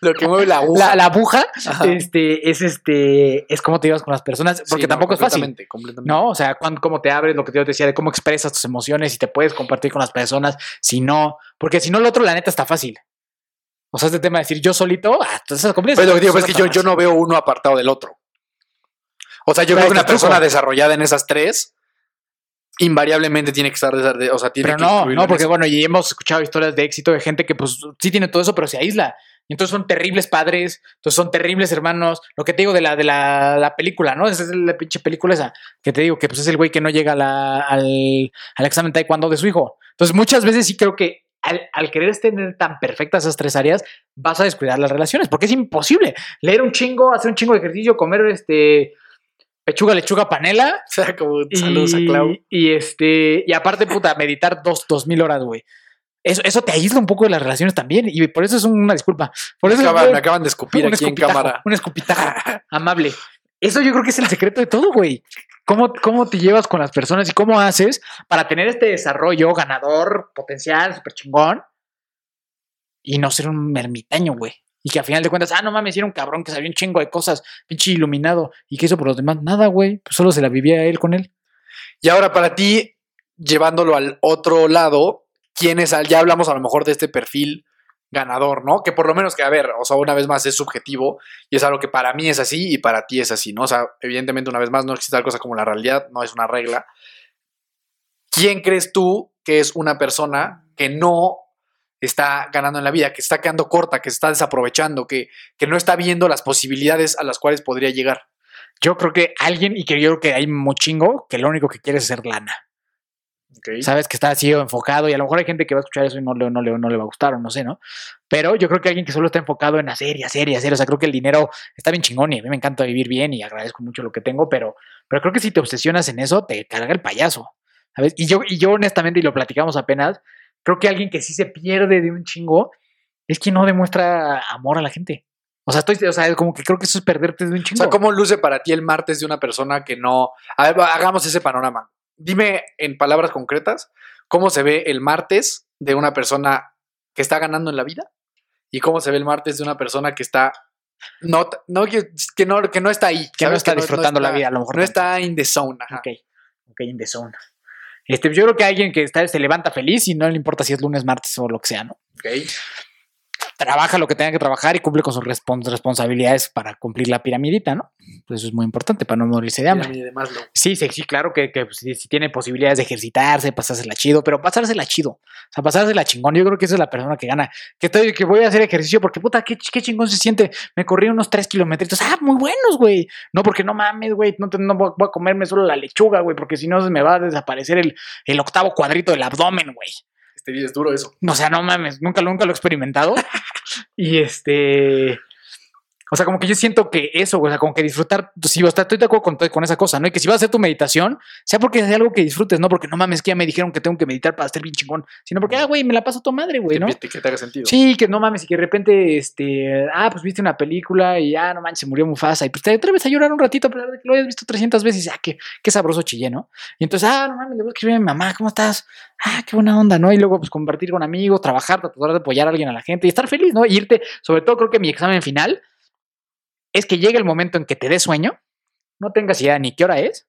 A: lo que mueve la aguja.
B: La, aguja este, es este, es cómo te llevas con las personas, porque tampoco es fácil. Completamente. No, o sea, cuando, cómo te abres, lo que yo te decía, de cómo expresas tus emociones, y te puedes compartir con las personas, si no, porque si no, lo otro, la neta, está fácil. O sea, este tema de decir yo solito, ah, entonces
A: Pero lo que digo es que yo, yo, no veo uno apartado del otro. O sea, yo creo que una persona desarrollada en esas tres invariablemente tiene que estar o sea, tiene
B: pero no, no, porque bueno, y hemos escuchado historias de éxito de gente que pues sí tiene todo eso, pero se aísla. Y entonces son terribles padres, entonces son terribles hermanos. Lo que te digo de la, de la, película, ¿no? Esa es la pinche película esa. Que te digo que pues es el güey que no llega al, al examen taekwondo de su hijo. Entonces muchas veces sí creo que al, al querer tener tan perfectas esas tres áreas, vas a descuidar las relaciones, porque es imposible leer un chingo, hacer un chingo de ejercicio, comer este pechuga, lechuga, panela.
A: O sea, como saludos a Clau.
B: Y, y este, y aparte, puta, meditar dos, dos mil horas, güey. Eso, eso te aísla un poco de las relaciones también. Y por eso es una disculpa. Por eso
A: me, acaban,
B: fue
A: me acaban de escupir aquí en cámara.
B: Un escupitajo amable. Eso yo creo que es el secreto de todo, güey. ¿Cómo, ¿Cómo te llevas con las personas y cómo haces para tener este desarrollo ganador, potencial, súper chingón y no ser un ermitaño, güey? Y que al final de cuentas, ah, no mames, era un cabrón que sabía un chingo de cosas, pinche iluminado. ¿Y qué hizo por los demás? Nada, güey. Pues solo se la vivía él con él.
A: Y ahora para ti, llevándolo al otro lado, ¿quién es? Ya hablamos a lo mejor de este perfil ganador, ¿no? Que por lo menos que, a ver, o sea, una vez más es subjetivo y es algo que para mí es así y para ti es así, ¿no? O sea, evidentemente una vez más no existe tal cosa como la realidad, no es una regla. ¿Quién crees tú que es una persona que no está ganando en la vida, que está quedando corta, que se está desaprovechando, que, que no está viendo las posibilidades a las cuales podría llegar?
B: Yo creo que alguien, y que yo creo que hay un chingo, que lo único que quiere es hacer lana. Sabes que está así enfocado y a lo mejor hay gente que va a escuchar eso y no le, no, le, no le va a gustar o no sé, ¿no? Pero yo creo que alguien que solo está enfocado en hacer y hacer y hacer, o sea, creo que el dinero está bien chingón y a mí me encanta vivir bien y agradezco mucho lo que tengo, pero, pero creo que si te obsesionas en eso, te carga el payaso, ¿sabes? Y yo, y yo honestamente, y lo platicamos apenas, creo que alguien que sí se pierde de un chingo es quien no demuestra amor a la gente. O sea, estoy, o sea, como que creo que eso es perderte de un
A: O
B: chingo.
A: sea, ¿cómo luce para ti el martes de una persona que no... A ver, hagamos ese panorama. Dime en palabras concretas, ¿cómo se ve el martes de una persona que está ganando en la vida? ¿Y cómo se ve el martes de una persona que está... No, no, que, que no, que no está ahí.
B: que no está disfrutando la
A: está-
B: vida, a lo mejor
A: No está in the zone. ajá.
B: Ok, ok, in the zone. Este, yo creo que alguien que está, se levanta feliz y no le importa si es lunes, martes o lo que sea, ¿no?
A: Ok.
B: Trabaja lo que tenga que trabajar y cumple con sus respon- responsabilidades para cumplir la piramidita, ¿no? Pues eso es muy importante para no morirse de hambre.
A: Pirámide de Maslow.
B: Sí, sí, sí, claro que, que si, si tiene posibilidades de ejercitarse, pasársela chido, pero pasársela chido. O sea, pasársela chingón. Yo creo que esa es la persona que gana. Que estoy, que voy a hacer ejercicio porque, puta, qué, qué chingón se siente. Me corrí unos tres kilometritos. Ah, muy buenos, güey. No, porque no mames, güey. No, te- no voy voy a comerme solo la lechuga, güey, porque si no se me va a desaparecer el, el octavo cuadrito del abdomen, güey.
A: Este es duro eso.
B: O sea, no mames, nunca, nunca lo he experimentado. y este. O sea, como que yo siento que eso, o sea, como que disfrutar, sí, o sea, estoy de acuerdo con, con esa cosa, ¿no? Y que si vas a hacer tu meditación, sea porque sea algo que disfrutes, no porque no mames, que ya me dijeron que tengo que meditar para estar bien chingón, sino porque, ah, güey, me la paso a tu madre, güey,
A: Que,
B: ¿no?
A: que te haga sentido.
B: Sí, que no mames, y que de repente, este, ah, pues viste una película y, ah, no manches, se murió Mufasa, y pues te atreves a llorar un ratito, a pesar de que lo hayas visto 300 veces, y, ah, qué, qué sabroso chillé, ¿no? Y entonces, ah, no mames, le voy a escribir a mi mamá, ¿cómo estás? Ah, qué buena onda, ¿no? Y luego, pues, compartir con amigos, trabajar, tratar de apoyar a alguien, a la gente, y estar feliz, ¿no? Y irte, sobre todo, creo que mi examen final es que llegue el momento en que te dé sueño, no tengas idea ni qué hora es,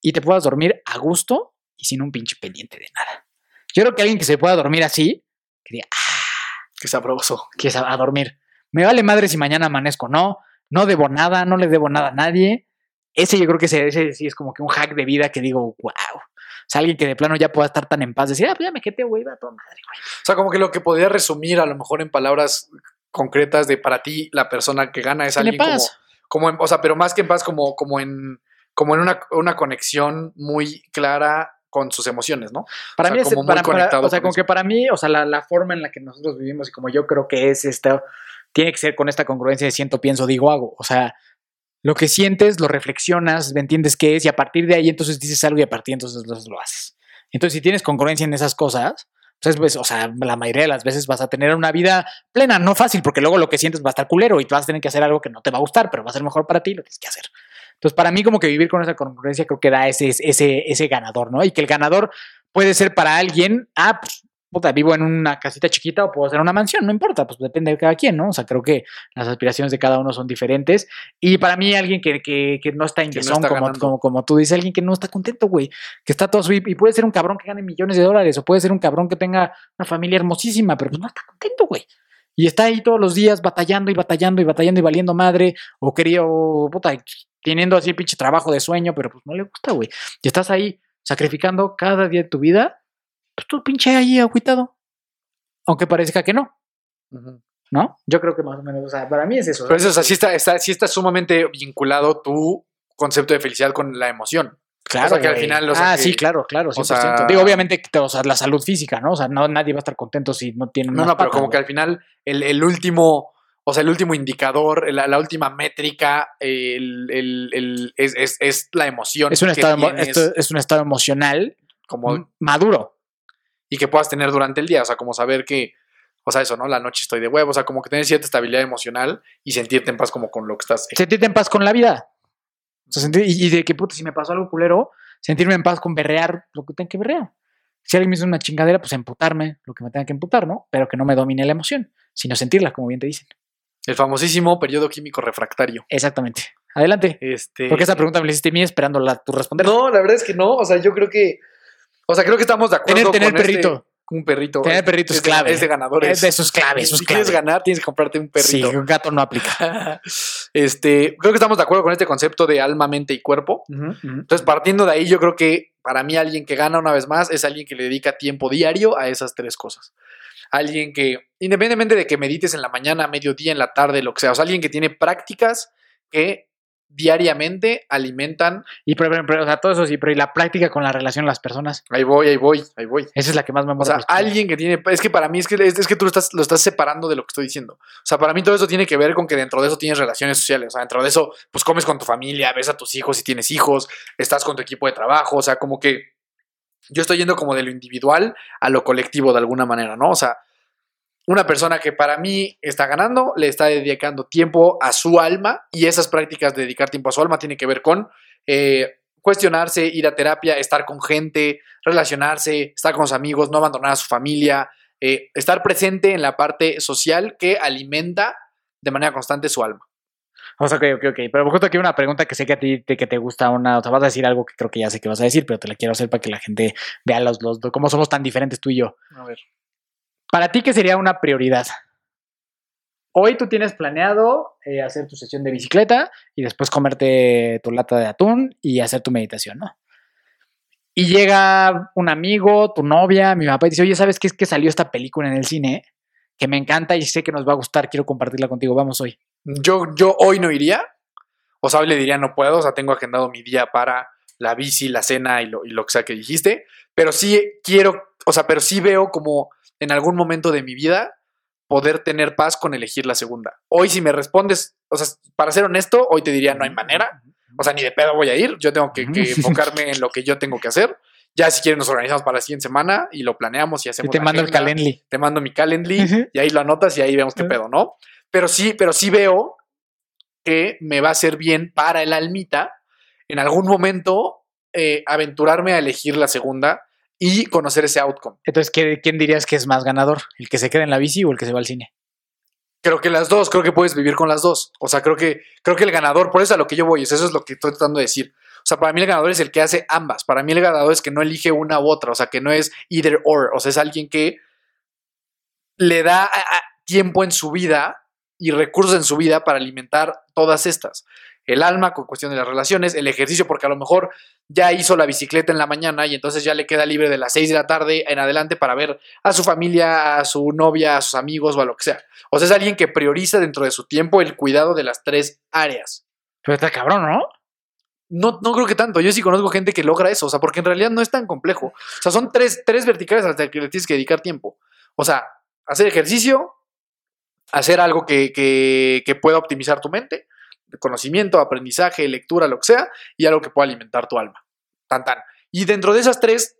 B: y te puedas dormir a gusto y sin un pinche pendiente de nada. Yo creo que alguien que se pueda dormir así, que diga,
A: Que sabroso.
B: que es a, a dormir. Me vale madre si mañana amanezco, no, no debo nada, no le debo nada a nadie. Ese yo creo que ese, ese sí es como que un hack de vida que digo, wow. O sea, alguien que de plano ya pueda estar tan en paz, decir, ah, pues ya me quedé, güey, va a toda madre, güey.
A: O sea, como que lo que podría resumir a lo mejor en palabras concretas de para ti la persona que gana es alguien como, en- o sea, pero más que en paz, como, como en, como en una, una conexión muy clara con sus emociones, ¿no?
B: Para
A: sea,
B: mí es,
A: como muy
B: para, para-
A: conectado
B: o sea,
A: con
B: como
A: eso.
B: que para mí, o sea, la, la forma en la que nosotros vivimos y como yo creo que es esta, tiene que ser con esta congruencia de siento, pienso, digo, hago. O sea, lo que sientes, lo reflexionas, entiendes qué es y a partir de ahí entonces dices algo y a partir de entonces lo haces. Entonces, si tienes congruencia en esas cosas, pues, pues, o sea, la mayoría de las veces vas a tener una vida plena, no fácil, porque luego lo que sientes va a estar culero y vas a tener que hacer algo que no te va a gustar, pero va a ser mejor para ti y lo tienes que hacer. Entonces, para mí, como que vivir con esa congruencia creo que da ese, ese, ese ganador, ¿no? Y que el ganador puede ser para alguien, ah, pues, puta, vivo en una casita chiquita o puedo hacer una mansión, no importa, pues depende de cada quien, ¿no? O sea, creo que las aspiraciones de cada uno son diferentes. Y para mí, alguien que, que, que no está
A: Que no
B: como, como, como tú dices, alguien que no está contento, güey, que está todo sweep y puede ser un cabrón que gane millones de dólares o puede ser un cabrón que tenga una familia hermosísima, pero pues no está contento, güey. Y está ahí todos los días batallando y batallando y batallando y valiendo madre, o quería, o puta, teniendo así el pinche trabajo de sueño, pero pues no le gusta, güey. Y estás ahí sacrificando cada día de tu vida, pues tú pinche ahí agüitado. Aunque parezca que no, ¿no? Yo creo que más o menos, o sea, para mí es eso.
A: Pero eso, o sea, sí está, está, sí está sumamente vinculado tu concepto de felicidad con la emoción.
B: Claro.
A: O sea, que al final, o sea,
B: ah,
A: que-
B: sí, claro, claro. 100%.
A: sea-
B: Digo, obviamente, o sea, la salud física, ¿no? O sea, no, nadie va a estar contento si no tiene
A: No, no, pero
B: patas,
A: como que al final el, el último, o sea, el último indicador, la, la última métrica, el, el- el- es, es- es la emoción.
B: Es un, estado, emo- esto es un estado emocional
A: como,
B: maduro.
A: Y que puedas tener durante el día. O sea, como saber que, o sea, eso, ¿no? La noche estoy de huevo. O sea, como que tener cierta estabilidad emocional y sentirte en paz como con lo que estás.
B: Sentirte en paz con la vida. O sea, sentir- y, y de que, puta, si me pasó algo culero, sentirme en paz con berrear lo que tenga que berrear. Si alguien me hizo una chingadera, pues emputarme lo que me tenga que emputar, ¿no? Pero que no me domine la emoción, sino sentirla, como bien te dicen.
A: El famosísimo periodo químico refractario.
B: Exactamente. Adelante.
A: Este.
B: Porque esa pregunta me la hiciste a mí esperándola tu responder.
A: No, la verdad es que no. O sea, yo creo que. O sea, creo que estamos de acuerdo
B: Tener- tener
A: con este-
B: perrito.
A: un perrito.
B: Tener perrito es
A: de-
B: clave.
A: Es de ganadores.
B: Es de sus claves, sus
A: si quieres ganar, tienes que comprarte un
B: Sí,
A: perrito.
B: un gato no aplica.
A: este, creo que estamos de acuerdo con este concepto de alma, mente y cuerpo. Entonces, partiendo de ahí, yo creo que para mí alguien que gana una vez más es alguien que le dedica tiempo diario a esas tres cosas. Alguien que, independientemente de que medites en la mañana, mediodía, en la tarde, lo que sea, o sea, alguien que tiene prácticas que diariamente alimentan.
B: Y pero, pero, o sea, todo eso sí, pero y la práctica con la relación de las personas.
A: Ahí voy, ahí voy, ahí voy.
B: Esa es la que más me
A: O sea, alguien que tiene. Es que para mí es que, es, es que tú lo estás, lo estás separando de lo que estoy diciendo. O sea, para mí todo eso tiene que ver con que dentro de eso tienes relaciones sociales. O sea, dentro de eso, pues comes con tu familia, ves a tus hijos si tienes hijos, estás con tu equipo de trabajo. O sea, como que yo estoy yendo como de lo individual a lo colectivo de alguna manera, ¿no? O sea, una persona que para mí está ganando, le está dedicando tiempo a su alma y esas prácticas de dedicar tiempo a su alma tienen que ver con eh, cuestionarse, ir a terapia, estar con gente, relacionarse, estar con sus amigos, no abandonar a su familia, eh, estar presente en la parte social que alimenta de manera constante su alma.
B: O sea, ok, ok, ok. Pero justo aquí una pregunta que sé que a ti te, que te gusta una. O sea, vas a decir algo que creo que ya sé que vas a decir, pero te la quiero hacer para que la gente vea los, los, cómo somos tan diferentes tú y yo.
A: A ver.
B: Para ti, ¿qué sería una prioridad? Hoy tú tienes planeado eh, hacer tu sesión de bicicleta y después comerte tu lata de atún y hacer tu meditación, ¿no? Y llega un amigo, tu novia, mi papá y dice, oye, ¿sabes qué es que salió esta película en el cine? Que me encanta y sé que nos va a gustar, quiero compartirla contigo, vamos hoy.
A: Yo, yo hoy no iría, o sea, le diría no puedo, o sea, tengo agendado mi día para la bici, la cena y lo, y lo que sea que dijiste, pero sí quiero, o sea, pero sí veo como en algún momento de mi vida poder tener paz con elegir la segunda. Hoy si me respondes, o sea, para ser honesto, hoy te diría no hay manera, o sea, ni de pedo voy a ir, yo tengo que, que enfocarme en lo que yo tengo que hacer. Ya si quieres nos organizamos para la siguiente semana y lo planeamos y
B: Y
A: hacemos
B: te
A: la
B: mando el Calendly.
A: te mando mi Calendly y ahí lo anotas y ahí vemos qué pedo, ¿no? Pero sí, pero sí veo que me va a ser bien para el almita en algún momento eh, aventurarme a elegir la segunda y conocer ese outcome.
B: Entonces, ¿qué- ¿quién dirías que es más ganador? ¿El que se queda en la bici o el que se va al cine?
A: Creo que las dos, creo que puedes vivir con las dos. O sea, creo que, creo que el ganador, por eso es a lo que yo voy, eso es lo que estoy tratando de decir. O sea, para mí el ganador es el que hace ambas. Para mí el ganador es que no elige una u otra. O sea, que no es either or. O sea, es alguien que le da a- a tiempo en su vida y recursos en su vida para alimentar todas estas. El alma con cuestión de las relaciones, el ejercicio, porque a lo mejor ya hizo la bicicleta en la mañana y entonces ya le queda libre de las 6 de la tarde en adelante para ver a su familia, a su novia, a sus amigos o a lo que sea. O sea, es alguien que prioriza dentro de su tiempo el cuidado de las tres áreas.
B: Pero está cabrón, ¿no?
A: No, no creo que tanto. Yo sí conozco gente que logra eso. O sea, porque en realidad no es tan complejo. O sea, son tres, tres verticales a las que le tienes que dedicar tiempo. O sea, hacer ejercicio, hacer algo que, que, que pueda optimizar tu mente, conocimiento, aprendizaje, lectura, lo que sea, y algo que pueda alimentar tu alma. Tan, tan. Y dentro de esas tres,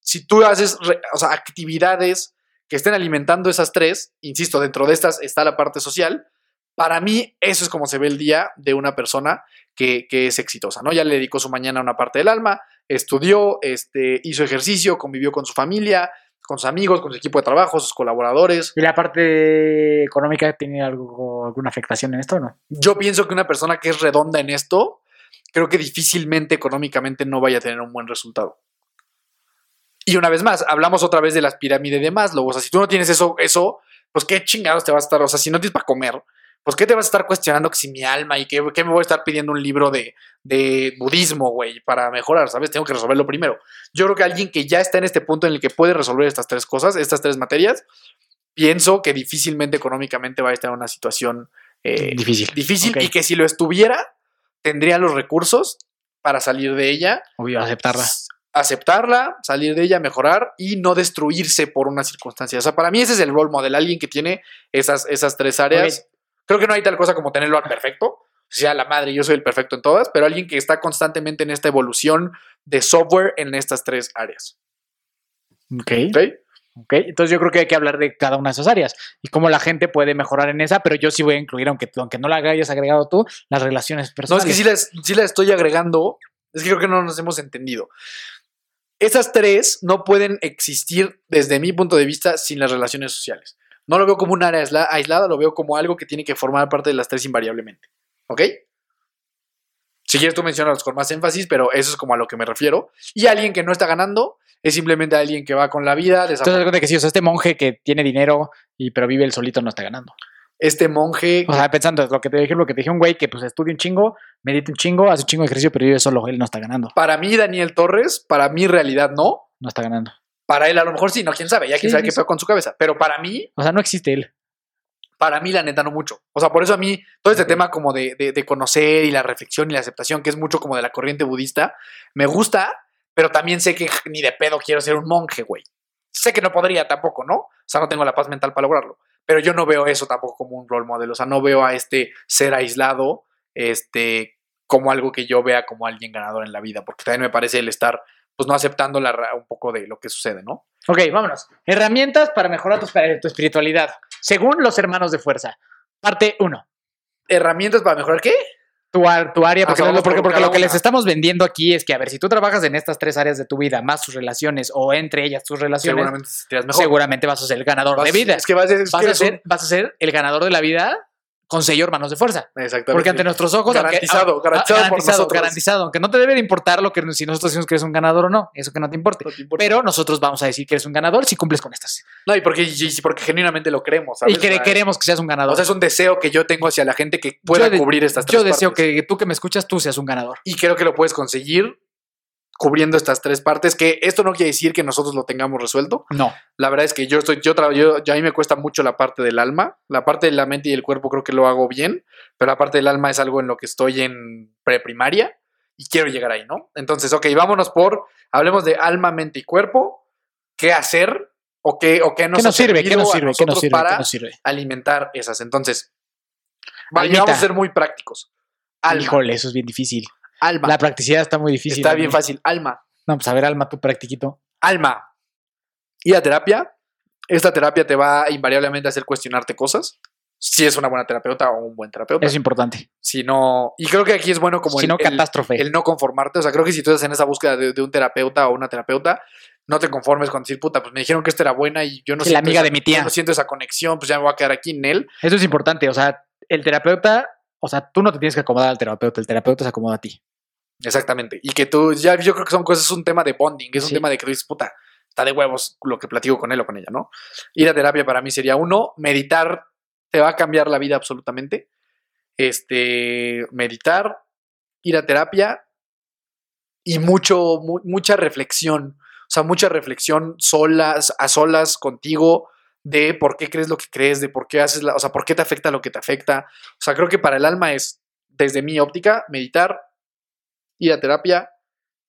A: si tú haces o sea, actividades que estén alimentando esas tres, insisto, dentro de estas está la parte social, para mí eso es como se ve el día de una persona que, que es exitosa, ¿no? Ya le dedicó su mañana a una parte del alma, estudió, este, hizo ejercicio, convivió con su familia, con sus amigos, con su equipo de trabajo, sus colaboradores.
B: ¿Y la parte económica tiene algo, alguna afectación en esto o no?
A: Yo pienso que una persona que es redonda en esto, creo que difícilmente económicamente no vaya a tener un buen resultado. Y una vez más, hablamos otra vez de las pirámides de Maslow. O sea, si tú no tienes eso, eso, pues qué chingados te vas a estar. O sea, si no tienes para comer, pues qué te vas a estar cuestionando que si mi alma y qué, qué me voy a estar pidiendo un libro de, de budismo, güey, para mejorar, ¿sabes? Tengo que resolverlo primero. Yo creo que alguien que ya está en este punto en el que puede resolver estas tres cosas, estas tres materias, pienso que difícilmente económicamente va a estar en una situación eh,
B: Difícil.
A: difícil y que si lo estuviera, tendría los recursos para salir de ella,
B: Obvio, aceptarla.
A: aceptarla, salir de ella, mejorar y no destruirse por una circunstancia. O sea, para mí ese es el role model, alguien que tiene esas, esas tres áreas. Creo que no hay tal cosa como tenerlo al perfecto. O sea, la madre, yo soy el perfecto en todas, pero alguien que está constantemente en esta evolución de software en estas tres áreas.
B: Ok.
A: ¿Ok?
B: Ok, entonces yo creo que hay que hablar de cada una de esas áreas y cómo la gente puede mejorar en esa, pero yo sí voy a incluir, aunque, aunque no la hayas agregado tú, las relaciones
A: No, es
B: personales.
A: que sí las, sí las estoy agregando. Es que creo que no nos hemos entendido. Esas tres no pueden existir desde mi punto de vista sin las relaciones sociales. No lo veo como un área aisla- aislada, lo veo como algo que tiene que formar parte de las tres invariablemente. ¿Ok? Si quieres tú mencionas con más énfasis, pero eso es como a lo que me refiero. Y alguien que no está ganando es simplemente alguien que va con la vida.
B: Entonces, cuenta que sí, o sea, este monje que tiene dinero y pero vive el solito no está ganando.
A: Este monje
B: O sea, pensando, lo que te dije, lo que te dije un güey que pues estudia un chingo, medita un chingo, hace un chingo de ejercicio, pero vive solo, él no está ganando.
A: para mí, Daniel Torres, para mí, realidad no.
B: No está ganando.
A: Para él, a lo mejor sí, no, quién sabe, ya quién
B: Sí,
A: sabe qué pedo con su cabeza. Pero para mí,
B: O sea, no existe él.
A: para mí, la neta, no mucho. O sea, por eso a mí, todo este tema como de, de- de conocer y la reflexión y la aceptación, que es mucho como de la corriente budista, me gusta, pero también sé que ni de pedo quiero ser un monje, güey. Sé que no podría tampoco, ¿no? O sea, no tengo la paz mental para lograrlo. Pero yo no veo eso tampoco como un role model. O sea, no veo a este ser aislado, este, como algo que yo vea como alguien ganador en la vida, porque también me parece el estar, pues no aceptando la, un poco de lo que sucede, ¿no?
B: Ok, vámonos. Herramientas para mejorar tu, tu espiritualidad, según los hermanos de fuerza. Parte 1.
A: Herramientas para mejorar qué?
B: Tu, tu área,
A: Ah, vamos
B: porque,
A: por
B: porque lo que les estamos vendiendo aquí es que, a ver, si tú trabajas en estas tres áreas de tu vida, más tus relaciones o entre ellas tus relaciones,
A: Seguramente mejor.
B: seguramente vas a ser el ganador
A: Vas-
B: de vida.
A: Es que vas, es
B: vas,
A: que
B: a
A: un-
B: ser, vas a ser el ganador de la vida con sello hermanos de fuerza.
A: Exactamente.
B: Porque ante nuestros ojos. aunque-
A: Garantizado,
B: ah,
A: garantizado por
B: garantizado, garantizado. Aunque no te debe de importar lo que si nosotros decimos que eres un ganador o no. Eso que no te importe.
A: No te importa.
B: Pero nosotros vamos a decir que eres un ganador si cumples con estas.
A: No, y porque, y- porque genuinamente lo creemos. ¿sabes?
B: Y que queremos que seas un ganador.
A: O sea, es un deseo que yo tengo hacia la gente que pueda
B: de-
A: cubrir estas tres
B: Yo deseo
A: partes.
B: que tú que me escuchas, tú seas un ganador.
A: Y creo que lo puedes conseguir cubriendo estas tres partes, que esto no quiere decir que nosotros lo tengamos resuelto.
B: No.
A: La verdad es que yo estoy, yo, tra- yo, yo- a mí me cuesta mucho la parte del alma. La parte de la mente y el cuerpo creo que lo hago bien, pero la parte del alma es algo en lo que estoy en preprimaria y quiero llegar ahí, ¿no? Entonces, ok, vámonos por, hablemos de alma, mente y cuerpo. ¿Qué hacer? ¿O qué, o qué nos,
B: ¿Qué nos
A: ha
B: sirve? ¿Qué nos sirve? ¿Qué nos sirve?
A: para
B: ¿Qué nos sirve?
A: alimentar esas? Entonces, vale, vamos a ser muy prácticos. Alma,
B: Híjole, eso es bien difícil.
A: Alma.
B: La practicidad está muy difícil.
A: Está bien fácil. Alma,
B: No, pues a ver, Alma, tu practiquito.
A: alma. Ir a terapia. Esta terapia te va invariablemente a hacer cuestionarte cosas. Si es una buena terapeuta o un buen terapeuta.
B: Es importante.
A: Si no. Y creo que aquí es bueno como
B: si
A: el,
B: no, catástrofe.
A: el no conformarte. O sea, creo que si tú estás en esa búsqueda de, de un terapeuta o una terapeuta, no te conformes con decir, puta, pues me dijeron que esta era buena y yo no
B: Sí, la
A: siento
B: amiga
A: esa-
B: de mi tía.
A: yo no siento esa conexión, pues ya me voy a quedar aquí en él.
B: Eso es importante. O sea, el terapeuta, o sea, tú no te tienes que acomodar al terapeuta, el terapeuta se acomoda a ti.
A: Exactamente. Y que tú, ya yo creo que son cosas, es un tema de bonding, es un tema de que tú dices, puta, está de huevos lo que platico con él o con ella, ¿no? Ir a terapia para mí sería uno, meditar te va a cambiar la vida absolutamente. Este, meditar, ir a terapia y mucho, mu- mucha reflexión. O sea, mucha reflexión solas, a solas contigo, de por qué crees lo que crees, de por qué haces la, o sea, por qué te afecta lo que te afecta. O sea, creo que para el alma es, desde mi óptica, meditar, ir a terapia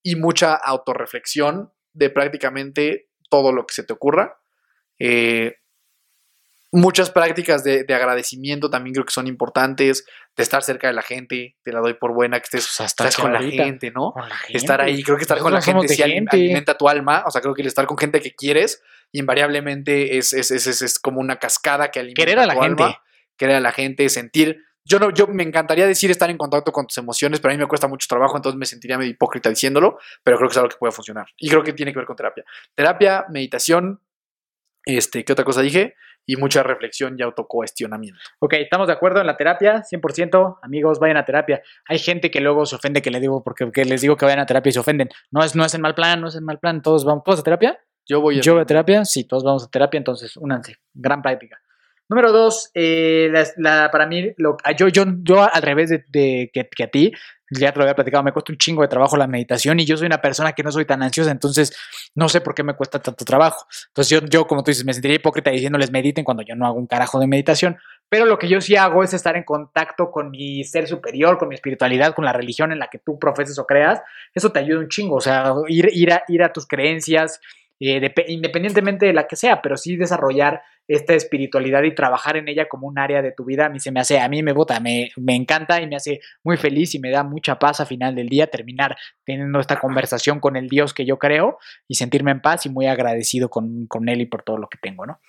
A: y mucha autorreflexión de prácticamente todo lo que se te ocurra. Eh, muchas prácticas de, de agradecimiento también creo que son importantes, de estar cerca de la gente, te la doy por buena que estés,
B: O sea,
A: con la gente, ¿no?
B: Con la gente.
A: Estar ahí, creo que estar con la
B: Nosotros
A: gente ali-
B: gente.
A: alimenta tu alma, o sea, creo que el estar con gente que quieres, invariablemente es, es, es, es- es como una cascada que alimenta
B: Querer a la
A: tu
B: gente.
A: alma, querer a la gente, sentir. Yo no, yo me encantaría decir estar en contacto con tus emociones, pero a mí me cuesta mucho trabajo, entonces me sentiría medio hipócrita diciéndolo, pero creo que es algo que puede funcionar. Y creo que tiene que ver con terapia. Terapia, meditación, este, ¿qué otra cosa dije? Y mucha reflexión y autocuestionamiento.
B: Ok, estamos de acuerdo en la terapia, 100%. Amigos, vayan a terapia. Hay gente que luego se ofende que le digo porque que les digo que vayan a terapia y se ofenden. No es, no es en mal plan, no es en mal plan. Todos vamos, ¿todos a terapia?
A: Yo voy a...
B: Yo voy a terapia, sí, todos vamos a terapia, entonces únanse. Gran práctica. Número dos, eh, para mí, lo, ah, yo, yo, yo al revés de, que a ti, ya te lo había platicado, me cuesta un chingo de trabajo la meditación y yo soy una persona que no soy tan ansiosa, entonces no sé por qué me cuesta tanto trabajo. Entonces yo, yo como tú dices, me sentiría hipócrita diciéndoles mediten cuando yo no hago un carajo de meditación, pero lo que yo sí hago es estar en contacto con mi ser superior, con mi espiritualidad, con la religión en la que tú profeses o creas. Eso te ayuda un chingo, o sea, ir, ir, a, ir a tus creencias, eh, independientemente de la que sea, pero sí desarrollar esta espiritualidad y trabajar en ella como un área de tu vida, a mí se me hace, a mí me vota, me, me encanta y me hace muy feliz y me da mucha paz a final del día terminar teniendo esta conversación con el Dios que yo creo y sentirme en paz y muy agradecido con, con él y por todo lo que tengo, ¿no?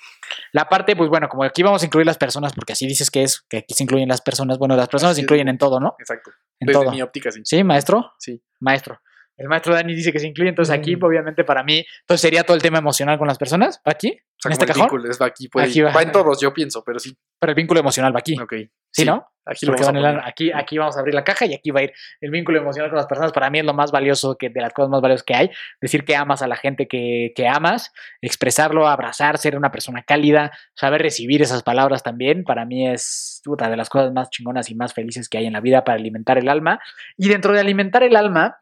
B: La parte, pues bueno, como aquí vamos a incluir las personas, porque así dices que es, que aquí se incluyen las personas, bueno, las personas se incluyen en todo, ¿no?
A: Exacto.
B: En
A: Desde
B: todo.
A: mi óptica, sí.
B: ¿Sí, maestro?
A: Sí.
B: Maestro. El maestro Dani dice que se incluye, entonces aquí,
A: Mm.
B: obviamente, para mí, entonces sería todo el tema emocional con las personas, ¿va aquí?
A: O sea,
B: ¿En este
A: el
B: cajón?
A: vínculo, es va aquí, puede
B: Aquí va.
A: va. en todos, yo pienso, pero sí.
B: Pero el vínculo emocional va aquí.
A: Ok.
B: ¿Sí, no?
A: Aquí lo vamos a poner.
B: aquí, aquí vamos a abrir la caja y aquí va a ir el vínculo emocional con las personas. Para mí es lo más valioso, que, de las cosas más valiosas que hay. Decir que amas a la gente que, que amas, expresarlo, abrazar, ser una persona cálida, saber recibir esas palabras también. Para mí es puta, de las cosas más chingonas y más felices que hay en la vida para alimentar el alma. Y dentro de alimentar el alma,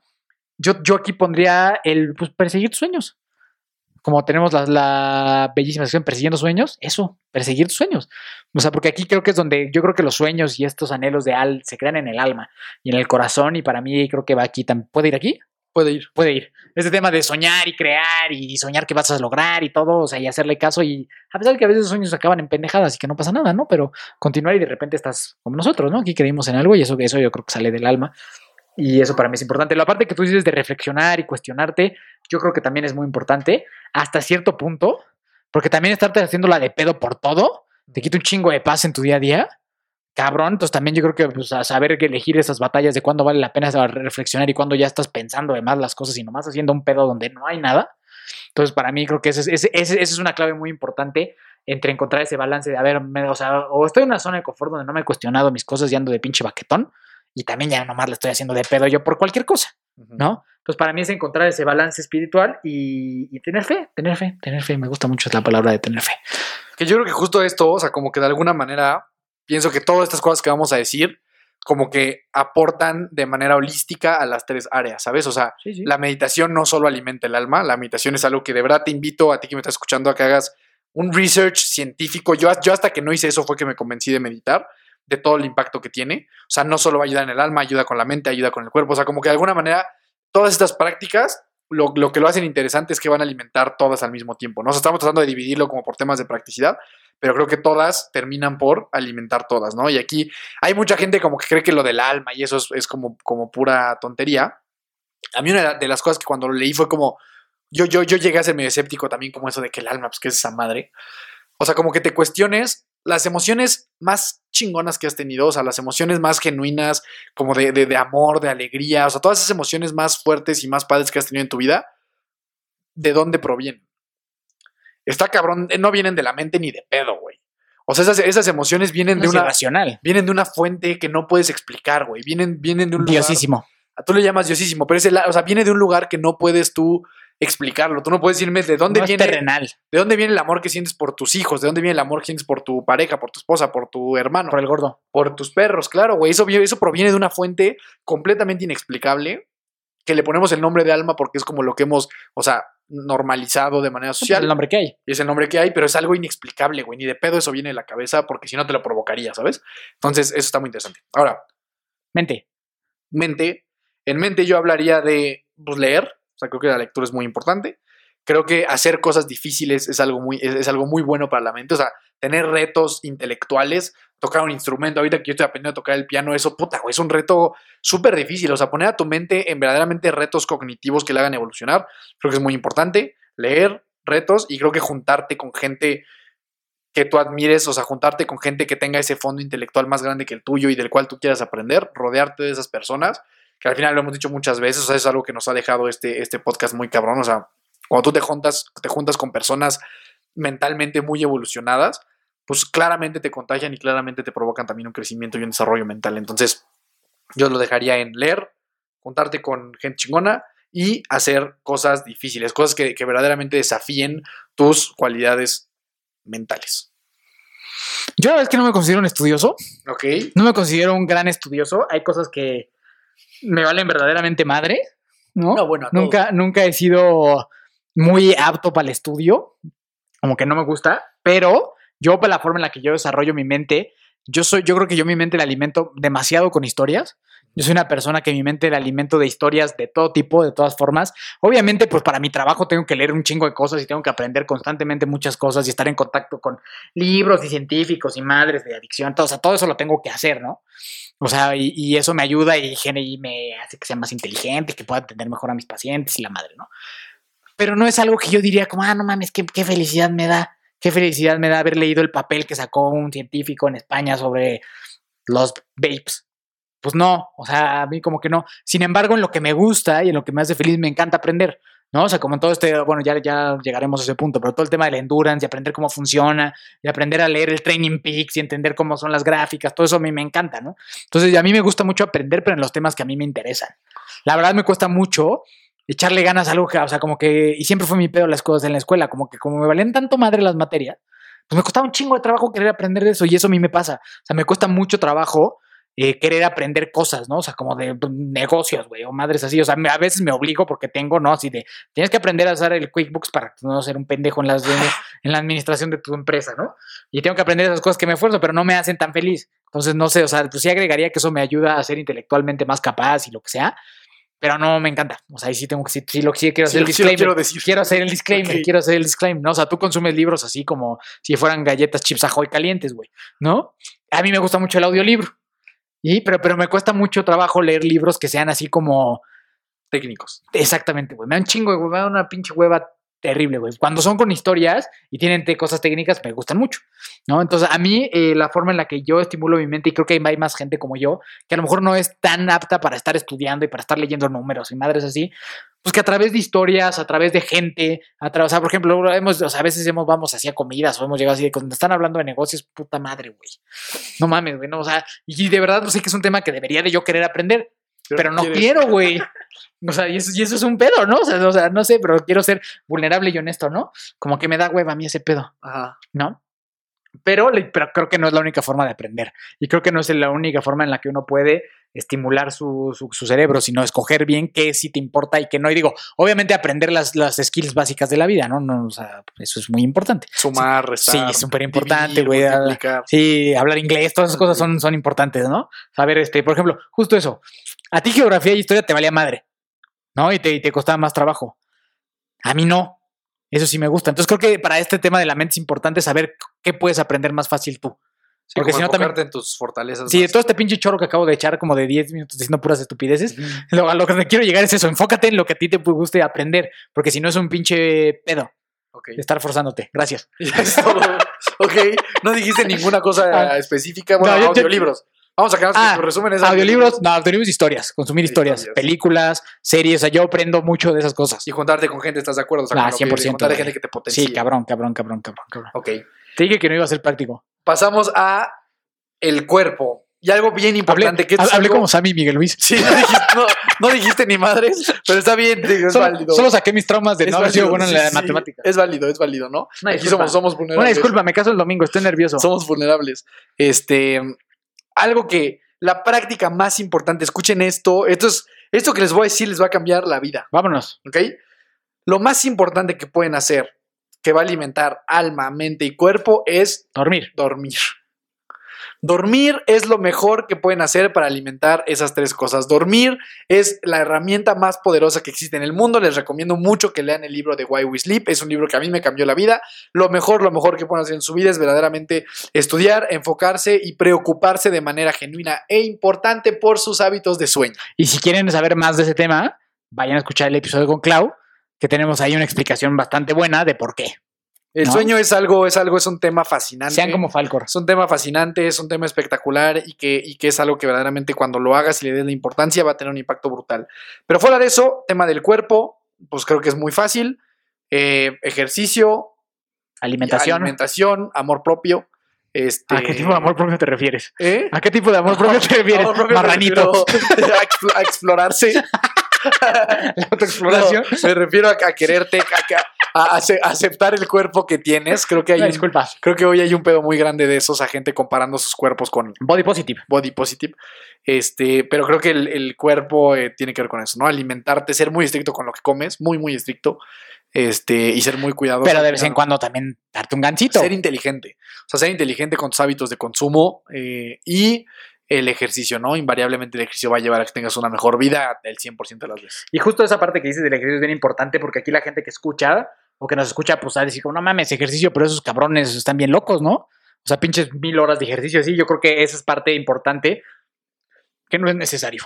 B: yo, yo aquí pondría el pues, perseguir tus sueños. Como tenemos la, la bellísima sección persiguiendo sueños, eso, perseguir tus sueños. O sea, porque aquí creo que es donde yo creo que los sueños y estos anhelos de al se crean en el alma y en el corazón. Y para mí creo que va aquí. tam- ¿Puede ir aquí?
A: Puede ir.
B: Puede ir. Ese tema de soñar y crear y soñar que vas a lograr y todo, o sea, y hacerle caso. Y a pesar de que a veces los sueños acaban en pendejadas y que no pasa nada, ¿no? Pero continuar y de repente estás como nosotros, ¿no? Aquí creímos en algo y eso, eso yo creo que sale del alma. Y eso para mí es importante. La parte que tú dices de reflexionar y cuestionarte, yo creo que también es muy importante hasta cierto punto, porque también estarte haciendo la de pedo por todo, te quita un chingo de paz en tu día a día. Cabrón, entonces también yo creo que pues, a saber elegir esas batallas de cuándo vale la pena reflexionar y cuándo ya estás pensando de más las cosas y nomás haciendo un pedo donde no hay nada. Entonces, para mí creo que esa es, esa es una clave muy importante entre encontrar ese balance de, a ver, me- o sea, o estoy en una zona de confort donde no me he cuestionado mis cosas y ando de pinche baquetón, y también ya nomás le estoy haciendo de pedo yo por cualquier cosa. ¿no? Entonces, para mí es encontrar ese balance espiritual y, y tener fe, tener fe, tener fe. Me gusta mucho la palabra de tener fe.
A: Que yo creo que justo esto, o sea, como que de alguna manera, pienso que todas estas cosas que vamos a decir, como que aportan de manera holística a las tres áreas, ¿sabes? O sea,
B: Sí, sí.
A: la meditación no solo alimenta el alma, la meditación es algo que de verdad te invito a ti que me estás escuchando a que hagas un research científico. Yo, yo hasta que no hice eso fue que me convencí de meditar, de todo el impacto que tiene. O sea, no solo va a ayudar en el alma, ayuda con la mente, ayuda con el cuerpo. O sea, como que de alguna manera todas estas prácticas, lo, lo que lo hacen interesante es que van a alimentar todas al mismo tiempo. ¿no? O sea, estamos tratando de dividirlo como por temas de practicidad, pero creo que todas terminan por alimentar todas, ¿no? Y aquí hay mucha gente como que cree que lo del alma y eso es, como, como pura tontería. A mí una de las cosas que cuando lo leí fue como, yo, yo, yo llegué a ser medio escéptico también como eso de que el alma, pues, ¿qué es esa madre? O sea, como que te cuestiones las emociones más chingonas que has tenido, o sea, las emociones más genuinas, como de, de, de amor, de alegría, o sea, todas esas emociones más fuertes y más padres que has tenido en tu vida, ¿de dónde provienen? Está cabrón, eh, no vienen de la mente ni de pedo, güey. O sea, esas, esas emociones vienen
B: No
A: de una,
B: irracional.
A: vienen de una fuente que no puedes explicar, güey. Vienen, vienen de un lugar.
B: Diosísimo.
A: Tú le llamas diosísimo, pero es el- o sea, viene de un lugar que no puedes tú explicarlo. Tú no puedes decirme de dónde
B: No es
A: viene,
B: terrenal.
A: de dónde viene el amor que sientes por tus hijos, de dónde viene el amor que sientes por tu pareja, por tu esposa, por tu hermano,
B: Por el gordo.
A: por tus perros, claro, güey. Eso, eso proviene de una fuente completamente inexplicable que le ponemos el nombre de alma porque es como lo que hemos, o sea, normalizado de manera
B: Es
A: social.
B: el nombre que hay.
A: Y es el nombre que hay, pero es algo inexplicable, güey. Ni de pedo eso viene de la cabeza porque si no te lo provocaría, ¿sabes? Entonces, eso está muy interesante. Ahora,
B: Mente.
A: mente, en mente yo hablaría de pues, leer, creo que la lectura es muy importante. Creo que hacer cosas difíciles es algo muy, es, es algo muy bueno para la mente, o sea, tener retos intelectuales, tocar un instrumento, ahorita que yo estoy aprendiendo a tocar el piano, eso, puta, güey, es un reto súper difícil, o sea, poner a tu mente en verdaderamente retos cognitivos que le hagan evolucionar, creo que es muy importante, leer retos y creo que juntarte con gente que tú admires, o sea, juntarte con gente que tenga ese fondo intelectual más grande que el tuyo y del cual tú quieras aprender, rodearte de esas personas, que al final lo hemos dicho muchas veces, o sea, es algo que nos ha dejado este, este podcast muy cabrón, o sea, cuando tú te juntas, te juntas con personas mentalmente muy evolucionadas, pues claramente te contagian y claramente te provocan también un crecimiento y un desarrollo mental. Entonces, yo lo dejaría en leer, juntarte con gente chingona y hacer cosas difíciles, cosas que, que verdaderamente desafíen tus cualidades mentales.
B: Yo la verdad es que no me considero un estudioso.
A: ¿Ok?
B: No me considero un gran estudioso. Hay cosas que me valen verdaderamente madre. ¿no?
A: No, bueno, todos.
B: nunca, nunca he sido muy apto para el estudio. Como que no me gusta. Pero yo, para la forma en la que yo desarrollo mi mente, yo soy, yo creo que yo mi mente la alimento demasiado con historias. Yo soy una persona que mi mente la alimento de historias de todo tipo, de todas formas. Obviamente, pues para mi trabajo tengo que leer un chingo de cosas y tengo que aprender constantemente muchas cosas y estar en contacto con libros y científicos y madres de adicción. Todo, o sea, todo eso lo tengo que hacer, ¿no? O sea, y, y eso me ayuda y, y me hace que sea más inteligente, que pueda atender mejor a mis pacientes y la madre, ¿no? Pero no es algo que yo diría como, ah, no mames, qué, qué felicidad me da. Qué felicidad me da haber leído el papel que sacó un científico en España sobre los vapes pues no, o sea, a mí como que no. Sin embargo, en lo que me gusta y en lo que me hace feliz, me encanta aprender, ¿no? O sea, como en todo este, bueno, ya, ya llegaremos a ese punto, pero todo el tema de la endurance y aprender cómo funciona y aprender a leer el Training Peaks y entender cómo son las gráficas, todo eso a mí me encanta, ¿no? Entonces, a mí me gusta mucho aprender, pero en los temas que a mí me interesan. La verdad me cuesta mucho echarle ganas a algo que, o sea, como que, y siempre fue mi pedo las cosas en la escuela, como que como me valían tanto madre las materias, pues me costaba un chingo de trabajo querer aprender de eso y eso a mí me pasa. O sea, me cuesta mucho trabajo eh, querer aprender cosas, ¿no? O sea, como de negocios, güey, o madres así. O sea, a veces me obligo porque tengo, ¿no? Así de, tienes que aprender a usar el QuickBooks para no ser un pendejo en, las, en la administración de tu empresa, ¿no? Y tengo que aprender esas cosas que me esfuerzo, pero no me hacen tan feliz. Entonces, no sé, o sea, pues sí agregaría que eso me ayuda a ser intelectualmente más capaz y lo que sea, pero no me encanta. O sea, ahí sí tengo que, sí, sí lo sí quiero hacer el disclaimer.
A: quiero decir.
B: Quiero hacer el disclaimer, quiero hacer el disclaimer, ¿no? O sea, tú consumes libros así como si fueran galletas chips ahoy calientes, güey, ¿no? A mí me gusta mucho el audiolibro. Y, pero, pero me cuesta mucho trabajo leer libros que sean así como
A: Técnicos.
B: Exactamente, güey. Me da un chingo, güey. Me da una pinche hueva terrible, güey. Cuando son con historias y tienen cosas técnicas, me gustan mucho, ¿no? Entonces, a mí, eh, la forma en la que yo estimulo mi mente, y creo que hay más gente como yo, que a lo mejor no es tan apta para estar estudiando y para estar leyendo números y madres así, pues que a través de historias, a través de gente, a través, o sea, por ejemplo, hemos, o sea, a veces hemos, vamos hacia comidas o hemos llegado así, de cuando están hablando de negocios, puta madre, güey. No mames, güey, no, o sea, y de verdad, no sé que es un tema que debería de yo querer aprender, pero no
A: quieres-
B: quiero, güey. O sea, y eso, y eso es un pedo, ¿no? O sea, o sea, no sé, pero quiero ser vulnerable y honesto, ¿no? Como que me da hueva a mí ese pedo,
A: Ajá.
B: ¿no? Pero, pero creo que no es la única forma de aprender. Y creo que no es la única forma en la que uno puede estimular su, su, su cerebro, sino escoger bien qué sí te importa y qué no. Y digo, obviamente aprender las, las skills básicas de la vida, ¿no? no o sea, eso es muy importante.
A: Sumar, restar.
B: Sí, es súper importante, güey. Sí, hablar inglés, todas esas cosas son, son importantes, ¿no? Saber, este, por ejemplo, justo eso. A ti geografía y historia te valía madre, ¿no? Y te, y te costaba más trabajo. A mí no. Eso sí me gusta. Entonces creo que para este tema de la mente es importante saber qué puedes aprender más fácil tú.
A: Sí,
B: Porque si no también-
A: en tus fortalezas.
B: Sí, de
A: más.
B: todo este pinche choro que acabo de echar como de 10 minutos diciendo puras estupideces, lo, a lo que quiero llegar es eso, enfócate en lo que a ti te guste aprender, porque si no es un pinche pedo
A: Ok.
B: estar forzándote. Gracias.
A: Ok. No dijiste ninguna cosa
B: Ah.
A: específica. Bueno,
B: No, yo- yo-
A: audiolibros. Vamos a quedarnos
B: Ah,
A: con tu resumen. es
B: Audiolibros, no, audiolibros, historias, consumir historias,
A: Historias.
B: películas, series, o sea, yo aprendo mucho de esas cosas.
A: Y juntarte con gente, ¿estás de acuerdo? O sea,
B: Ah,
A: que-
B: 100%,
A: Juntarte gente que te potencia.
B: Sí, cabrón, cabrón, cabrón, cabrón, cabrón.
A: Ok.
B: Te dije que no iba a ser práctico.
A: Pasamos a el cuerpo. Y algo bien
B: Hablé,
A: importante. que esto es
B: hablé
A: algo-
B: como Sammy Miguel Luis.
A: Sí, no dijiste, no, no dijiste ni madres, pero está bien, digo, es
B: Solo,
A: válido.
B: solo saqué mis traumas de
A: Es
B: no haber sido bueno en la
A: sí,
B: matemática.
A: Es válido, es válido, ¿no?
B: Una
A: Aquí somos, somos vulnerables.
B: Una disculpa, me caso el domingo, estoy nervioso.
A: Somos vulnerables. Este, algo que la práctica más importante, escuchen esto, esto es, esto que les voy a decir les va a cambiar la vida,
B: Vámonos.
A: ¿ok? Lo más importante que pueden hacer, que va a alimentar alma, mente y cuerpo, es
B: Dormir.
A: dormir. Dormir es lo mejor que pueden hacer para alimentar esas tres cosas. Dormir es la herramienta más poderosa que existe en el mundo. Les recomiendo mucho que lean el libro de Why We Sleep. Es un libro que a mí me cambió la vida. Lo mejor, lo mejor que pueden hacer en su vida es verdaderamente estudiar, enfocarse y preocuparse de manera genuina e importante por sus hábitos de sueño.
B: Y si quieren saber más de ese tema, vayan a escuchar el episodio con Clau, que tenemos ahí una explicación bastante buena de por qué.
A: El
B: ¿No?
A: sueño es algo, es algo, es un tema fascinante.
B: Sean como Falcor.
A: Es un tema fascinante, es un tema espectacular y que, y que es algo que verdaderamente cuando lo hagas y le des la importancia va a tener un impacto brutal. Pero fuera de eso, tema del cuerpo, pues creo que es muy fácil. Eh, ejercicio,
B: Alimentación.
A: alimentación, amor propio. Este,
B: ¿A qué tipo de amor propio te refieres?
A: ¿Eh?
B: ¿A qué tipo de amor propio te refieres?
A: Amor propio me
B: Marranito.
A: a explorarse.
B: La autoexploración.
A: No, me refiero a, a quererte, a, a- a ace- aceptar el cuerpo que tienes. Creo que hay un- creo que hoy hay un pedo muy grande de esos a gente comparando sus cuerpos con,
B: Body positive.
A: body positive. Este, pero creo que el, el cuerpo eh, tiene que ver con eso, ¿no? Alimentarte, ser muy estricto con lo que comes, muy, muy estricto. este, y ser muy cuidadoso.
B: Pero de vez en cuando también darte un gancito.
A: Ser inteligente. O sea, ser inteligente con tus hábitos de consumo eh, y el ejercicio, ¿no? Invariablemente el ejercicio va a llevar a que tengas una mejor vida el 100% de las veces.
B: Y justo esa parte que dices del ejercicio es bien importante porque aquí la gente que escucha o que nos escucha, pues a decir, como, no mames, ejercicio, pero esos cabrones están bien locos, ¿no? O sea, pinches mil horas de ejercicio, sí. Yo creo que esa es parte importante que no es necesario.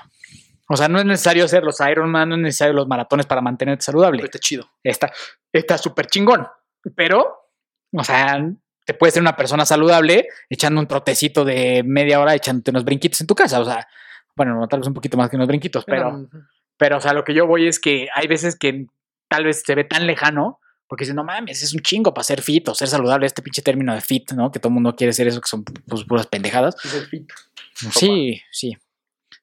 B: O sea, no es necesario hacer los Ironman, no es necesario los maratones para mantenerte saludable.
A: Está chido.
B: Está está súper chingón. Pero, o sea, te puedes ser una persona saludable echando un trotecito de media hora, echándote unos brinquitos en tu casa. O sea, bueno, no tal vez un poquito más que unos brinquitos, pero, pero, o sea, lo que yo voy es que hay veces que tal vez se ve tan lejano porque dicen, no mames, es un chingo para ser fit o ser saludable, este pinche término de fit, ¿no? Que todo el mundo quiere ser eso, que son pues, puras pendejadas. Sí, sí.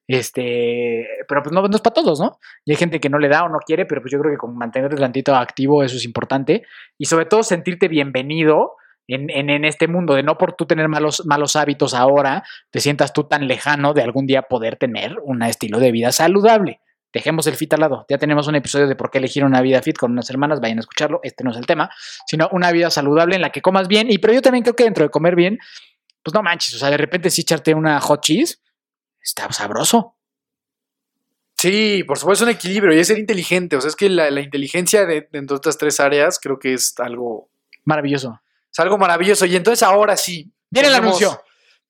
B: Este, pero pues no, es para todos, ¿no? Y hay gente que no le da o no quiere, pero pues yo creo que con mantenerte tantito activo, eso es importante. Y sobre todo sentirte bienvenido en, en, este mundo, de no por tú tener malos, malos hábitos ahora, te sientas tú tan lejano de algún día poder tener un estilo de vida saludable. Dejemos el fit al lado. Ya tenemos un episodio de por qué elegir una vida fit con unas hermanas. Vayan a escucharlo. Este no es el tema, sino una vida saludable en la que comas bien. Y pero yo también creo que dentro de comer bien, pues no manches. O sea, de repente sí echarte una hot cheese está sabroso.
A: Sí, por supuesto, es un equilibrio y es ser inteligente. O sea, es que la, inteligencia de, dentro de estas tres áreas creo que es algo
B: maravilloso.
A: Es algo maravilloso. Y entonces ahora sí.
B: Viene el anuncio.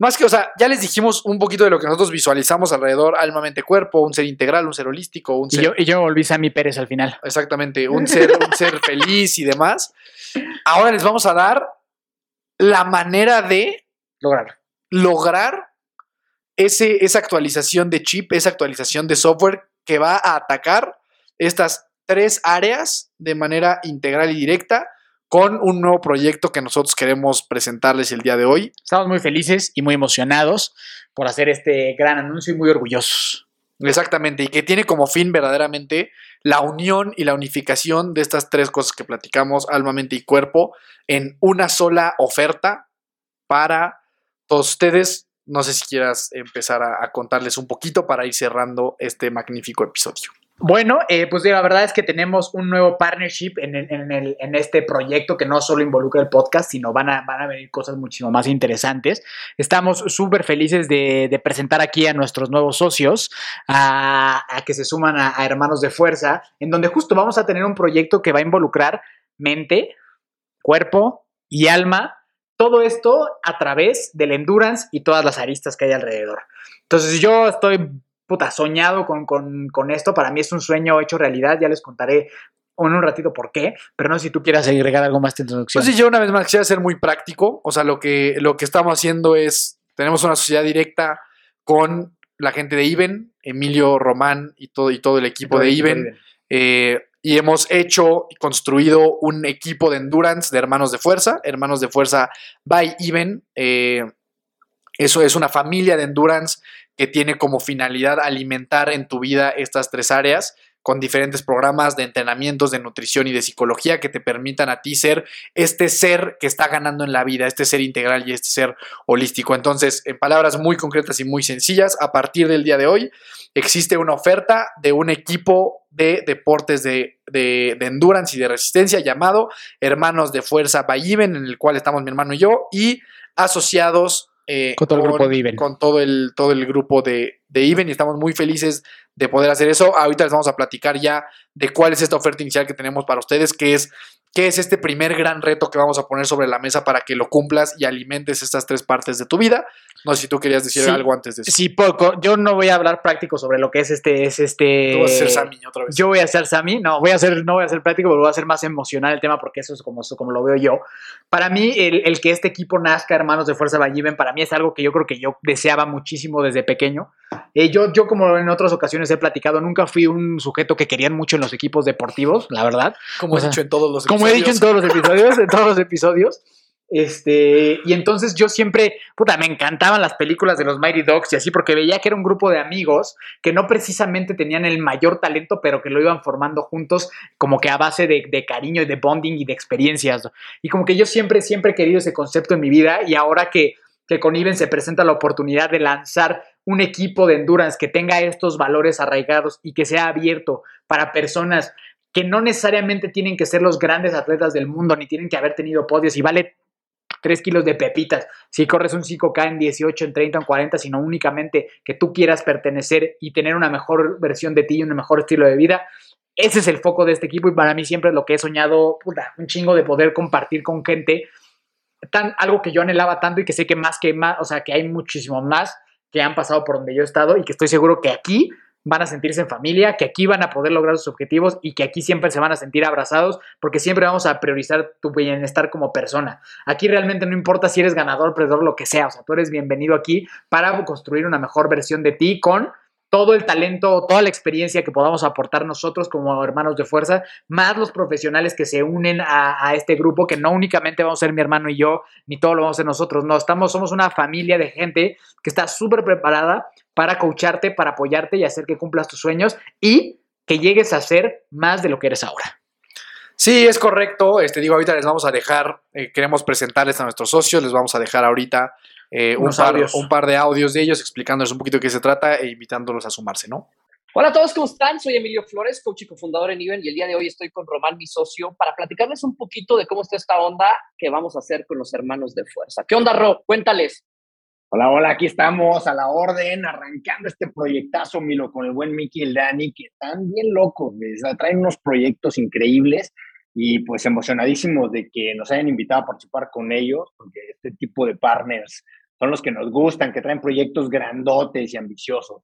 A: Más que, o sea, ya les dijimos un poquito de lo que nosotros visualizamos alrededor, alma, mente, cuerpo, un ser integral, un ser holístico, un
B: y
A: ser...
B: Yo, y yo volví mi Pérez al final.
A: Exactamente, un ser, un ser feliz y demás. Ahora les vamos a dar la manera de
B: lograr,
A: lograr ese, esa actualización de chip, esa actualización de software que va a atacar estas tres áreas de manera integral y directa con un nuevo proyecto que nosotros queremos presentarles el día de hoy.
B: Estamos muy felices y muy emocionados por hacer este gran anuncio y muy orgullosos.
A: Exactamente, y que tiene como fin verdaderamente la unión y la unificación de estas tres cosas que platicamos, alma, mente y cuerpo, en una sola oferta para todos ustedes. No sé si quieras empezar a, a contarles un poquito para ir cerrando este magnífico episodio.
B: Bueno, eh, pues la verdad es que tenemos un nuevo partnership en, este proyecto que no solo involucra el podcast, sino van a, van a venir cosas muchísimo más interesantes. Estamos súper felices de, presentar aquí a nuestros nuevos socios, a, que se suman a, a, Hermanos de Fuerza, en donde justo vamos a tener un proyecto que va a involucrar mente, cuerpo y alma. Todo esto a través del endurance y todas las aristas que hay alrededor. Entonces yo estoy puta, soñado con, con, esto. Para mí es un sueño hecho realidad. Ya les contaré en un ratito por qué, pero no sé si tú quieras agregar algo más de introducción.
A: Pues sí, yo una vez más quisiera ser muy práctico. O sea, lo que, lo que estamos haciendo es, tenemos una sociedad directa con la gente de IBEN, Emilio Román y todo, y todo el equipo de IBEN. Eh, y hemos hecho y construido un equipo de endurance de hermanos de fuerza, hermanos de fuerza by IBEN. Eh, eso es una familia de endurance que tiene como finalidad alimentar en tu vida estas tres áreas con diferentes programas de entrenamientos de nutrición y de psicología que te permitan a ti ser este ser que está ganando en la vida, este ser integral y este ser holístico. Entonces, en palabras muy concretas y muy sencillas, a partir del día de hoy existe una oferta de un equipo de deportes de, de, endurance y de resistencia llamado Hermanos de Fuerza Bayiven, en el cual estamos mi hermano y yo, y asociados
B: eh, con todo el grupo de Iben.
A: Con todo el, todo el grupo de, de Iben y estamos muy felices de poder hacer eso. Ahorita les vamos a platicar ya de cuál es esta oferta inicial que tenemos para ustedes, que es ¿Qué es este primer gran reto que vamos a poner sobre la mesa para que lo cumplas y alimentes estas tres partes de tu vida? No sé si tú querías decir algo antes de eso.
B: Sí, poco. Yo no voy a hablar práctico sobre lo que es este. Es este
A: tú vas a ser Sammy otra vez.
B: Yo voy a ser Sammy. No, voy a ser, no voy a ser práctico, pero voy a ser más emocional el tema porque eso es como, como lo veo yo. Para mí, el, que este equipo nazca, hermanos de Fuerza Valliven, para mí es algo que yo creo que yo deseaba muchísimo desde pequeño. Eh, yo, yo, como en otras ocasiones he platicado, nunca fui un sujeto que querían mucho en los equipos deportivos, la verdad.
A: Como he dicho en todos los
B: episodios. Como he dicho en todos los episodios, en todos los episodios. Este, y entonces yo siempre, puta, me encantaban las películas de los Mighty Dogs y así, porque veía que era un grupo de amigos que no precisamente tenían el mayor talento, pero que lo iban formando juntos, como que a base de, de cariño y de bonding y de experiencias. Y como que yo siempre, siempre he querido ese concepto en mi vida y ahora que que con Iben se presenta la oportunidad de lanzar un equipo de endurance que tenga estos valores arraigados y que sea abierto para personas que no necesariamente tienen que ser los grandes atletas del mundo, ni tienen que haber tenido podios y vale 3 kilos de pepitas, si corres un 5K en 18, en 30, en 40, sino únicamente que tú quieras pertenecer y tener una mejor versión de ti y un mejor estilo de vida. Ese es el foco de este equipo y para mí siempre es lo que he soñado, un chingo de poder compartir con gente, algo que yo anhelaba tanto y que sé que más que más, o sea, que hay muchísimo más que han pasado por donde yo he estado y que estoy seguro que aquí van a sentirse en familia, que aquí van a poder lograr sus objetivos y que aquí siempre se van a sentir abrazados porque siempre vamos a priorizar tu bienestar como persona. Aquí realmente no importa si eres ganador, perdedor, lo que sea, o sea, tú eres bienvenido aquí para construir una mejor versión de ti con todo el talento, toda la experiencia que podamos aportar nosotros como hermanos de fuerza, más los profesionales que se unen a, este grupo, que no únicamente vamos a ser mi hermano y yo, ni todo lo vamos a ser nosotros, no, estamos, somos una familia de gente que está súper preparada para coacharte, para apoyarte y hacer que cumplas tus sueños y que llegues a ser más de lo que eres ahora.
A: Sí, es correcto. Este, digo, ahorita les vamos a dejar, eh, queremos presentarles a nuestros socios, les vamos a dejar ahorita eh, un, par, un, par, de audios de ellos explicándoles un poquito de qué se trata e invitándolos a sumarse, ¿no?
C: Hola a todos, ¿cómo están? Soy Emilio Flores, coach y cofundador en Even, y el día de hoy estoy con Román, mi socio, para platicarles un poquito de cómo está esta onda que vamos a hacer con los hermanos de fuerza. ¿Qué onda, Ro? Cuéntales.
D: Hola, hola, aquí estamos a la orden, arrancando este proyectazo, Milo, con el buen Mickey y el Dani, que están bien locos, traen unos proyectos increíbles y pues emocionadísimos de que nos hayan invitado a participar con ellos, porque este tipo de partners son los que nos gustan, que traen proyectos grandotes y ambiciosos.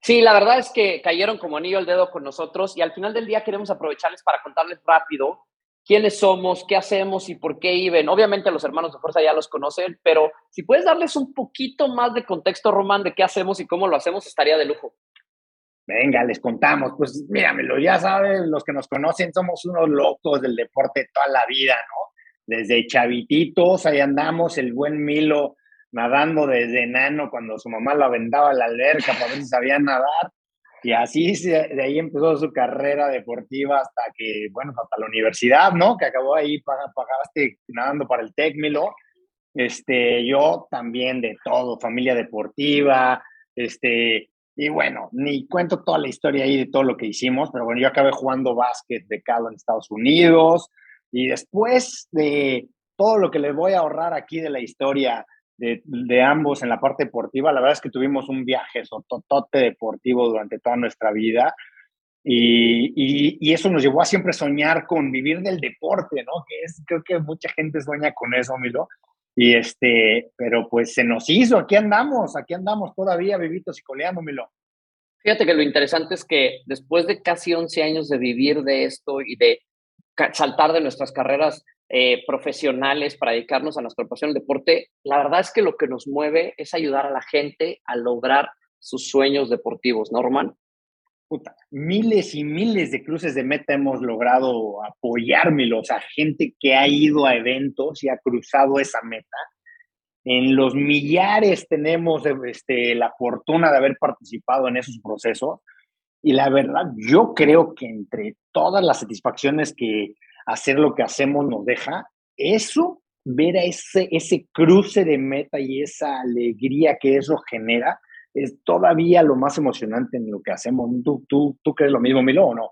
C: Sí, la verdad es que cayeron como anillo al dedo con nosotros y al final del día queremos aprovecharles para contarles rápido quiénes somos, qué hacemos y por qué IBEN. Obviamente los hermanos de fuerza ya los conocen, pero si puedes darles un poquito más de contexto, Román, de qué hacemos y cómo lo hacemos, estaría de lujo.
D: Venga, les contamos. Pues míramelo, ya saben, los que nos conocen somos unos locos del deporte toda la vida, ¿no? Desde chavititos, ahí andamos, el buen Milo nadando desde enano cuando su mamá lo aventaba a la alberca para ver si sabía nadar. Y así de ahí empezó su carrera deportiva hasta que, bueno, hasta la universidad, ¿no? Que acabó ahí, pagaste nadando para el Tecmilo. Este, yo también de todo, familia deportiva, este, y bueno, ni cuento toda la historia ahí de todo lo que hicimos, pero bueno, yo acabé jugando básquet becado en Estados Unidos y después de todo lo que les voy a ahorrar aquí de la historia de, ambos en la parte deportiva. La verdad es que tuvimos un viaje sototote deportivo durante toda nuestra vida. Y, y, eso nos llevó a siempre soñar con vivir del deporte, ¿no? Que es, creo que mucha gente sueña con eso, Milo. Y este, pero pues se nos hizo, aquí andamos, aquí andamos todavía vivitos y coleando, Milo.
C: Fíjate que lo interesante es que después de casi 11 años de vivir de esto y de saltar de nuestras carreras eh, profesionales para dedicarnos a nuestra pasión deporte, la verdad es que lo que nos mueve es ayudar a la gente a lograr sus sueños deportivos, ¿no, Román?
D: Puta, miles y miles de cruces de meta hemos logrado apoyármelo, o sea, gente que ha ido a eventos y ha cruzado esa meta. En los millares tenemos este, la fortuna de haber participado en esos procesos. Y la verdad, yo creo que entre todas las satisfacciones que, hacer lo que hacemos nos deja, eso, ver a ese, ese cruce de meta y esa alegría que eso genera, es todavía lo más emocionante en lo que hacemos. ¿Tú, tú, tú crees lo mismo, Milo, o no?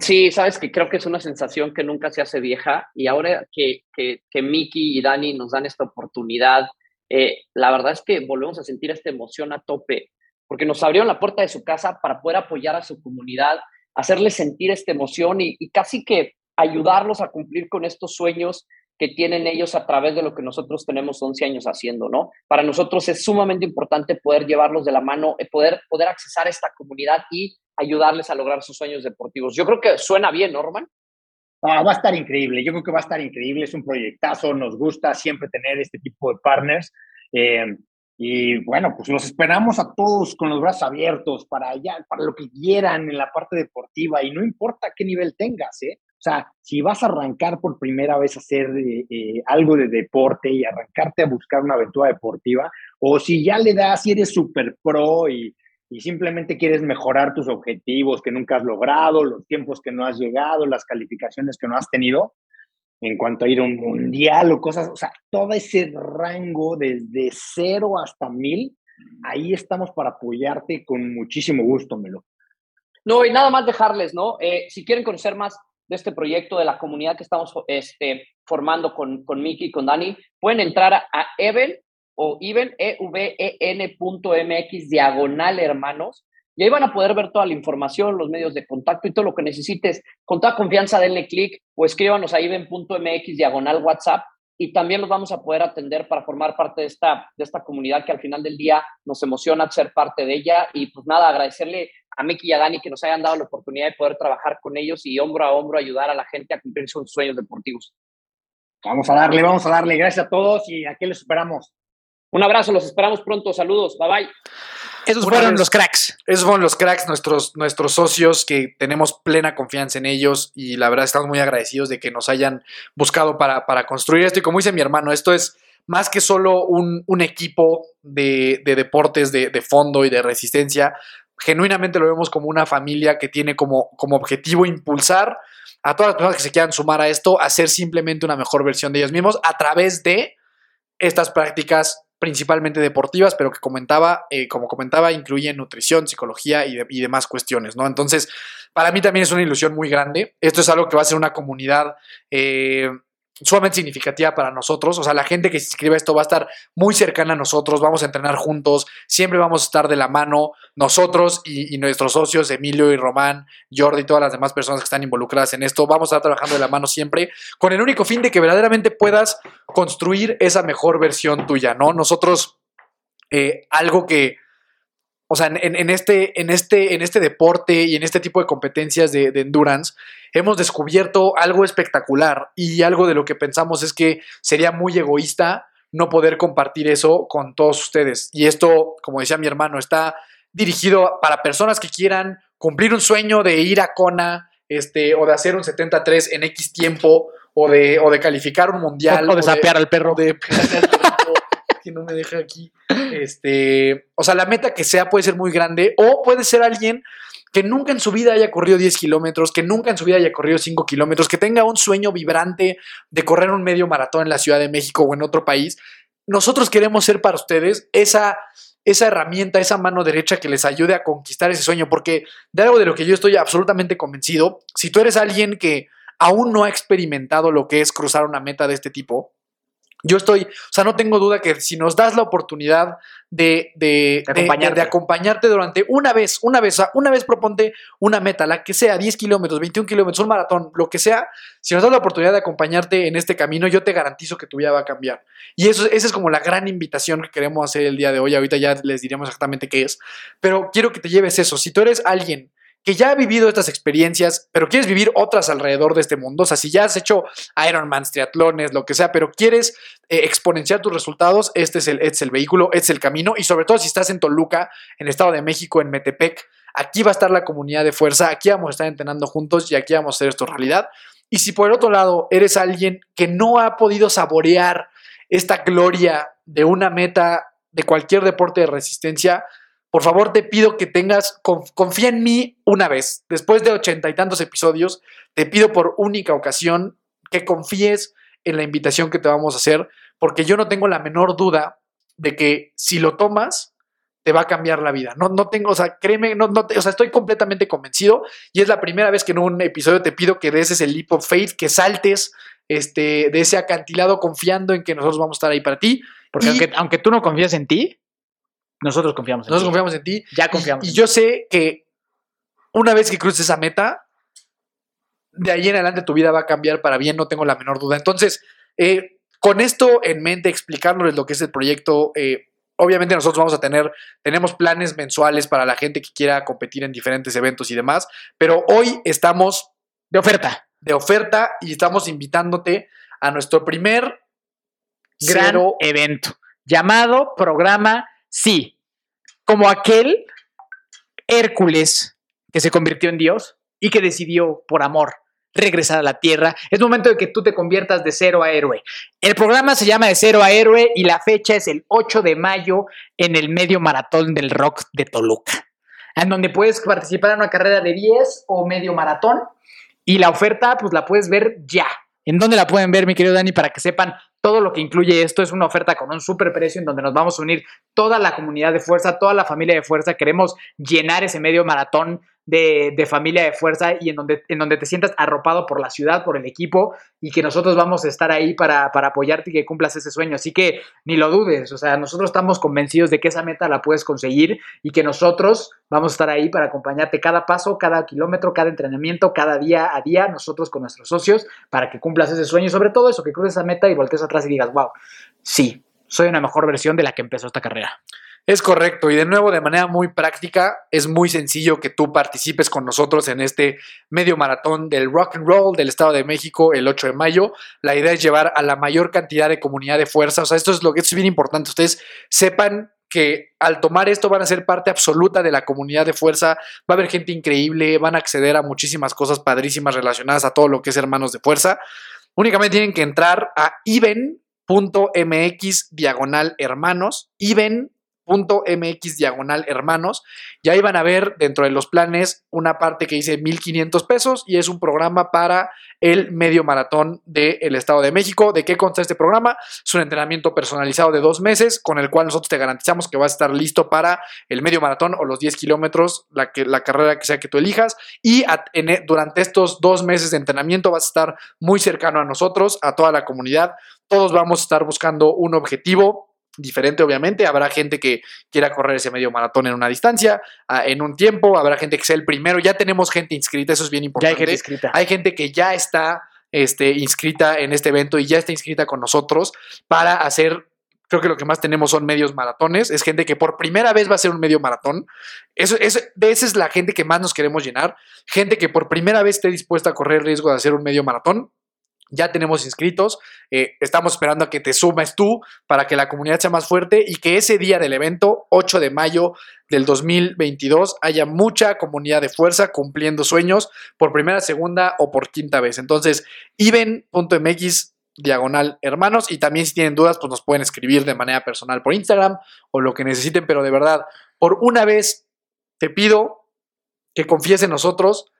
C: Sí, sabes que creo que es una sensación que nunca se hace vieja y ahora que, que, Miki y Dani nos dan esta oportunidad, eh, la verdad es que volvemos a sentir esta emoción a tope, porque nos abrieron la puerta de su casa para poder apoyar a su comunidad, hacerles sentir esta emoción y, casi que ayudarlos a cumplir con estos sueños que tienen ellos a través de lo que nosotros tenemos 11 años haciendo, ¿no? Para nosotros es sumamente importante poder llevarlos de la mano, eh, poder, poder accesar a esta comunidad y ayudarles a lograr sus sueños deportivos. Yo creo que suena bien, Norman.
D: va a estar increíble, yo creo que va a estar increíble, es un proyectazo, nos gusta siempre tener este tipo de partners. Eh, y bueno, pues los esperamos a todos con los brazos abiertos para allá, para lo que quieran en la parte deportiva y no importa qué nivel tengas, ¿eh? O sea, si vas a arrancar por primera vez a hacer eh, eh, algo de deporte y arrancarte a buscar una aventura deportiva, o si ya le das y eres súper pro y, y simplemente quieres mejorar tus objetivos que nunca has logrado, los tiempos que no has llegado, las calificaciones que no has tenido, en cuanto a ir a un mundial o cosas, o sea, todo ese rango desde cero hasta mil, ahí estamos para apoyarte con muchísimo gusto, Melo.
C: No, y nada más dejarles, ¿no? Eh, si quieren conocer más de este proyecto, de la comunidad que estamos este, formando con, con Miki y con Dani, pueden entrar a, Even o Even, e v e -N diagonal hermanos, y ahí van a poder ver toda la información, los medios de contacto y todo lo que necesites. Con toda confianza, denle clic o escríbanos a even.mx diagonal WhatsApp y también los vamos a poder atender para formar parte de esta, de esta comunidad que al final del día nos emociona ser parte de ella. Y pues nada, agradecerle a Miki y a Dani que nos hayan dado la oportunidad de poder trabajar con ellos y hombro a hombro ayudar a la gente a cumplir sus sueños deportivos.
D: Vamos a darle, vamos a darle. Gracias a todos y aquí les esperamos.
C: Un abrazo, los esperamos pronto. Saludos, bye bye.
B: Esos fueron los cracks.
A: Esos fueron los cracks, nuestros, nuestros socios, que tenemos plena confianza en ellos y la verdad estamos muy agradecidos de que nos hayan buscado para, para construir esto. Y como dice mi hermano, esto es más que solo un, equipo de, deportes de, fondo y de resistencia. Genuinamente lo vemos como una familia que tiene como, como objetivo impulsar a todas las personas que se quieran sumar a esto, a ser simplemente una mejor versión de ellos mismos a través de estas prácticas principalmente deportivas, pero que comentaba, eh, como comentaba, incluyen nutrición, psicología y, demás cuestiones, ¿no? Entonces, para mí también es una ilusión muy grande. Esto es algo que va a ser una comunidad eh, sumamente significativa para nosotros. O sea, la gente que se inscribe a esto va a estar muy cercana a nosotros, vamos a entrenar juntos, siempre vamos a estar de la mano nosotros y, nuestros socios, Emilio y Román, Jordi y todas las demás personas que están involucradas en esto. Vamos a estar trabajando de la mano siempre con el único fin de que verdaderamente puedas construir esa mejor versión tuya, ¿no? Nosotros, eh, algo que o sea, en, este, en, este, en este deporte y en este tipo de competencias de, endurance, hemos descubierto algo espectacular y algo de lo que pensamos es que sería muy egoísta no poder compartir eso con todos ustedes. Y esto, como decía mi hermano, está dirigido para personas que quieran cumplir un sueño de ir a Kona, este, o de hacer un 73 en X tiempo, o de, o de calificar un mundial.
B: O, de sapear al perro.
A: De que no me deja aquí. Este, o sea, la meta que sea puede ser muy grande o puede ser alguien que nunca en su vida haya corrido 10 kilómetros, que nunca en su vida haya corrido 5 kilómetros, que tenga un sueño vibrante de correr un medio maratón en la Ciudad de México o en otro país. Nosotros queremos ser para ustedes esa, esa herramienta, esa mano derecha que les ayude a conquistar ese sueño, porque de algo de lo que yo estoy absolutamente convencido, si tú eres alguien que aún no ha experimentado lo que es cruzar una meta de este tipo, yo estoy, o sea, no tengo duda que si nos das la oportunidad de, de, acompañarte. de, acompañarte. durante una vez, una vez, una vez proponte una meta, la que sea, 10 kilómetros, 21 kilómetros, un maratón, lo que sea, si nos das la oportunidad de acompañarte en este camino, yo te garantizo que tu vida va a cambiar. Y eso, esa es como la gran invitación que queremos hacer el día de hoy. Ahorita ya les diremos exactamente qué es, pero quiero que te lleves eso. Si tú eres alguien que ya ha vivido estas experiencias, pero quieres vivir otras alrededor de este mundo, o sea, si ya has hecho Ironman, triatlones, lo que sea, pero quieres eh, exponenciar tus resultados, este es, el, este es el vehículo, este es el camino, y sobre todo si estás en Toluca, en Estado de México, en Metepec, aquí va a estar la comunidad de fuerza, aquí vamos a estar entrenando juntos y aquí vamos a hacer esto realidad. Y si por el otro lado eres alguien que no ha podido saborear esta gloria de una meta de cualquier deporte de resistencia, por favor, te pido que tengas, confía en mí una vez. Después de ochenta y tantos episodios, te pido por única ocasión que confíes en la invitación que te vamos a hacer, porque yo no tengo la menor duda de que si lo tomas, te va a cambiar la vida. No, no tengo, o sea, créeme, no, no o sea, estoy completamente convencido y es la primera vez que en un episodio te pido que des ese leap of faith, que saltes este, de ese acantilado confiando en que nosotros vamos a estar ahí para ti.
B: Porque aunque, aunque tú no confías en ti, nosotros confiamos
A: en Nosotros confiamos en ti.
B: Ya confiamos.
A: Y, yo sé que una vez que cruces esa meta, de ahí en adelante tu vida va a cambiar para bien, no tengo la menor duda. Entonces, eh, con esto en mente, explicándoles lo que es el proyecto, eh, obviamente nosotros vamos a tener, tenemos planes mensuales para la gente que quiera competir en diferentes eventos y demás, pero hoy estamos
B: de oferta.
A: De oferta y estamos invitándote a nuestro primer
B: gran evento llamado Programa Sí como aquel Hércules que se convirtió en Dios y que decidió por amor regresar a la tierra. Es momento de que tú te conviertas de cero a héroe. El programa se llama De cero a héroe y la fecha es el 8 de mayo en el medio maratón del rock de Toluca, en donde puedes participar en una carrera de 10 o medio maratón y la oferta pues la puedes ver ya. ¿En dónde la pueden ver, mi querido Dani, para que sepan todo lo que incluye esto es una oferta con un super precio en donde nos vamos a unir toda la comunidad de fuerza, toda la familia de fuerza. Queremos llenar ese medio maratón de, familia de fuerza y en donde, en donde te sientas arropado por la ciudad, por el equipo y que nosotros vamos a estar ahí para, para apoyarte y que cumplas ese sueño. Así que ni lo dudes, o sea, nosotros estamos convencidos de que esa meta la puedes conseguir y que nosotros vamos a estar ahí para acompañarte cada paso, cada kilómetro, cada entrenamiento, cada día a día, nosotros con nuestros socios, para que cumplas ese sueño y sobre todo eso, que cruces esa meta y voltees atrás y digas, wow, sí, soy una mejor versión de la que empezó esta carrera.
A: Es correcto, y de nuevo, de manera muy práctica, es muy sencillo que tú participes con nosotros en este medio maratón del rock and roll del Estado de México el 8 de mayo. La idea es llevar a la mayor cantidad de comunidad de fuerza. O sea, esto es lo que es bien importante. Ustedes sepan que al tomar esto van a ser parte absoluta de la comunidad de fuerza. Va a haber gente increíble, van a acceder a muchísimas cosas padrísimas relacionadas a todo lo que es hermanos de fuerza. Únicamente tienen que entrar a iben.mx diagonal hermanos, iben .mx diagonal hermanos y ahí van a ver dentro de los planes una parte que dice 1500 pesos y es un programa para el medio maratón del Estado de México. ¿De qué consta este programa? Es un entrenamiento personalizado de dos meses con el cual nosotros te garantizamos que vas a estar listo para el medio maratón o los 10 kilómetros, la, que, la carrera que sea que tú elijas y e, durante estos dos meses de entrenamiento vas a estar muy cercano a nosotros, a toda la comunidad. Todos vamos a estar buscando un objetivo diferente, obviamente. Habrá gente que quiera correr ese medio maratón en una distancia, ah, en un tiempo. Habrá gente que sea el primero. Ya tenemos gente inscrita, eso es bien importante.
B: hay gente inscrita.
A: Hay gente que ya está este, inscrita en este evento y ya está inscrita con nosotros para hacer. Creo que lo que más tenemos son medios maratones. Es gente que por primera vez va a hacer un medio maratón. Eso, es, de esa es la gente que más nos queremos llenar. Gente que por primera vez esté dispuesta a correr el riesgo de hacer un medio maratón ya tenemos inscritos, eh, estamos esperando a que te sumes tú para que la comunidad sea más fuerte y que ese día del evento, 8 de mayo del 2022, haya mucha comunidad de fuerza cumpliendo sueños por primera, segunda o por quinta vez. Entonces, iben.mx diagonal hermanos y también si tienen dudas pues nos pueden escribir de manera personal por Instagram o lo que necesiten, pero de verdad, por una vez te pido que confíes en nosotros,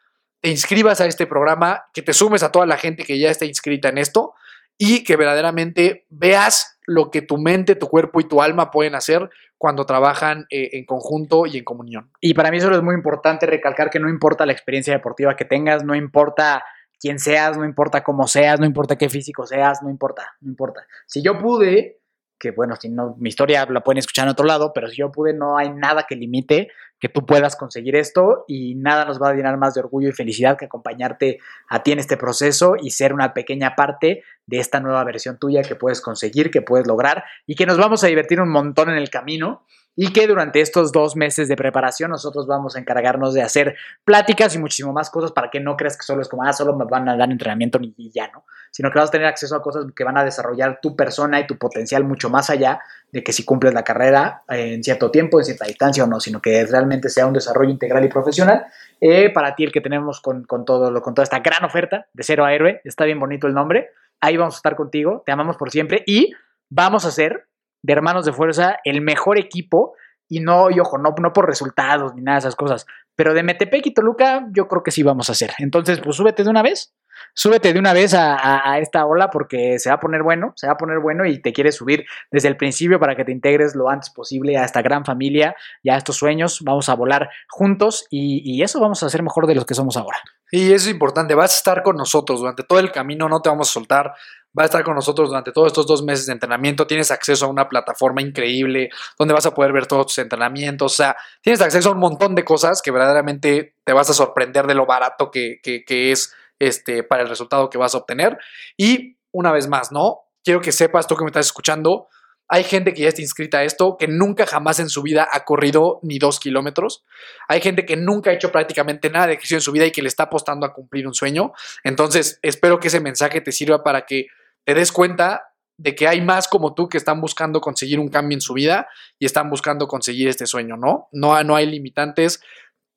A: te inscribas a este programa, que te sumes a toda la gente que ya está inscrita en esto y que verdaderamente veas lo que tu mente, tu cuerpo y tu alma pueden hacer cuando trabajan eh, en conjunto y en comunión.
B: Y para mí eso es muy importante recalcar que no importa la experiencia deportiva que tengas, no importa quién seas, no importa cómo seas, no importa qué físico seas, no importa, no importa. Si yo pude que bueno, si no, mi historia la pueden escuchar en otro lado, pero si yo pude, no hay nada que limite que tú puedas conseguir esto y nada nos va a llenar más de orgullo y felicidad que acompañarte a ti en este proceso y ser una pequeña parte de esta nueva versión tuya que puedes conseguir, que puedes lograr y que nos vamos a divertir un montón en el camino y que durante estos dos meses de preparación nosotros vamos a encargarnos de hacer pláticas y muchísimo más cosas para que no creas que solo es como, ah, solo me van a dar entrenamiento y ya, ¿no? Sino que vas a tener acceso a cosas que van a desarrollar tu persona y tu potencial mucho más allá de que si cumples la carrera en cierto tiempo, en cierta distancia o no, sino que realmente sea un desarrollo integral y profesional. Eh, para ti el que tenemos con, con, todo, con toda esta gran oferta de cero a héroe, está bien bonito el nombre, ahí vamos a estar contigo, te amamos por siempre y vamos a hacer de Hermanos de Fuerza el mejor equipo y no, y ojo, no, no por resultados ni nada de esas cosas, pero de Metepec y Toluca yo creo que sí vamos a hacer. Entonces, pues súbete de una vez, súbete de una vez a, esta ola porque se va a poner bueno, se va a poner bueno y te quieres subir desde el principio para que te integres lo antes posible a esta gran familia y a estos sueños. Vamos a volar juntos y, eso vamos a hacer mejor de los que somos ahora.
A: Y eso es importante, vas a estar con nosotros durante todo el camino, no te vamos a soltar, va a estar con nosotros durante todos estos dos meses de entrenamiento. Tienes acceso a una plataforma increíble donde vas a poder ver todos tus entrenamientos. O sea, tienes acceso a un montón de cosas que verdaderamente te vas a sorprender de lo barato que, es este, para el resultado que vas a obtener. Y una vez más, ¿no? Quiero que sepas, tú que me estás escuchando, hay gente que ya está inscrita a esto, que nunca jamás en su vida ha corrido ni dos kilómetros. Hay gente que nunca ha hecho prácticamente nada de ejercicio en su vida y que le está apostando a cumplir un sueño. Entonces, espero que ese mensaje te sirva para que te des cuenta de que hay más como tú que están buscando conseguir un cambio en su vida y están buscando conseguir este sueño, ¿no? No, no hay limitantes.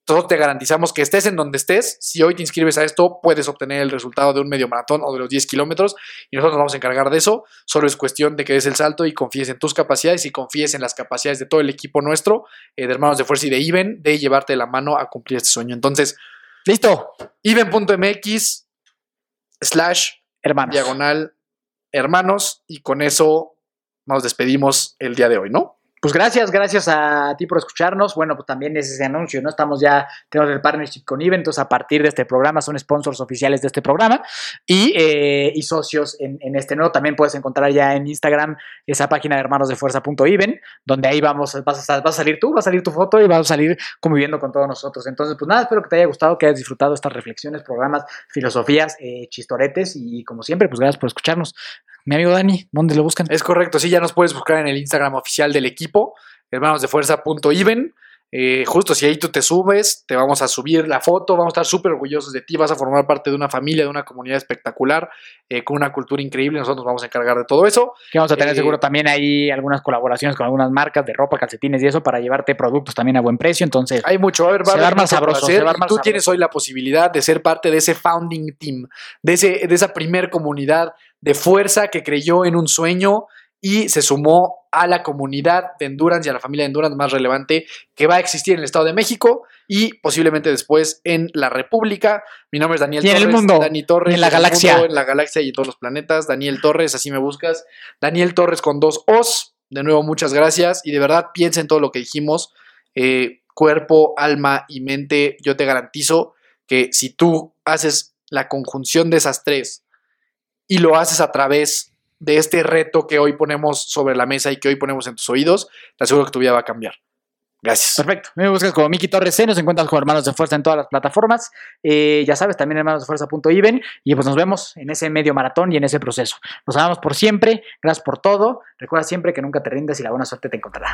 A: Todos te garantizamos que estés en donde estés. Si hoy te inscribes a esto, puedes obtener el resultado de un medio maratón o de los 10 kilómetros y nosotros nos vamos a encargar de eso. Solo es cuestión de que des el salto y confíes en tus capacidades y confíes en las capacidades de todo el equipo nuestro, eh, de hermanos de fuerza y de Iben, de llevarte la mano a cumplir este sueño. Entonces, listo. Iben.mx slash
B: hermanos.
A: diagonal hermanos, y con eso nos despedimos el día de hoy, ¿no?
B: Pues gracias, gracias a ti por escucharnos. Bueno, pues también es ese anuncio, ¿no? Estamos ya, tenemos el partnership con IBE, entonces a partir de este programa son sponsors oficiales de este programa y, eh, socios en, en, este nuevo. También puedes encontrar ya en Instagram esa página de hermanosdefuerza.iben, donde ahí vamos, vas a, vas a salir tú, va a salir tu foto y vas a salir conviviendo con todos nosotros. Entonces, pues nada, espero que te haya gustado, que hayas disfrutado estas reflexiones, programas, filosofías, eh, chistoretes y como siempre, pues gracias por escucharnos. Mi amigo Dani, ¿dónde lo buscan?
A: Es correcto, sí, ya nos puedes buscar en el Instagram oficial del equipo, hermanosdefuerza.iben. Eh, justo si ahí tú te subes, te vamos a subir la foto, vamos a estar súper orgullosos de ti, vas a formar parte de una familia, de una comunidad espectacular, eh, con una cultura increíble, nosotros nos vamos a encargar de todo eso.
B: Que vamos a tener
A: Eh,
B: seguro también ahí algunas colaboraciones con algunas marcas de ropa, calcetines y eso para llevarte productos también a buen precio, entonces...
A: Hay mucho, a haber, va a
B: Se va a
A: por
B: sabroso,
A: hacer,
B: se va
A: Tú
B: sabroso.
A: tienes hoy la posibilidad de ser parte de ese founding team, de, ese, de esa primer comunidad de fuerza que creyó en un sueño y se sumó a la comunidad de Endurance y a la familia de Endurance más relevante que va a existir en el Estado de México y posiblemente después en la República. Mi nombre es Daniel
B: Y en
A: Torres.
B: el mundo,
A: Dani Torres.
B: y en la
A: el
B: galaxia.
A: mundo, en la galaxia y en todos los planetas. Daniel Torres, así me buscas. Daniel Torres con dos O's. De nuevo, muchas gracias. Y de verdad, piensa en todo lo que dijimos. Eh, cuerpo, alma y mente. Yo te garantizo que si tú haces la conjunción de esas tres y lo haces a través de este reto que hoy ponemos sobre la mesa y que hoy ponemos en tus oídos, te aseguro que tu vida va a cambiar. Gracias.
B: Perfecto. Me buscas como Miki Torres C, nos encuentras con Hermanos de Fuerza en todas las plataformas. Eh, ya sabes, también hermanosdefuerza.iben. Y pues nos vemos en ese medio maratón y en ese proceso. Nos amamos por siempre. Gracias por todo. Recuerda siempre que nunca te rindas y la buena suerte te encontrará.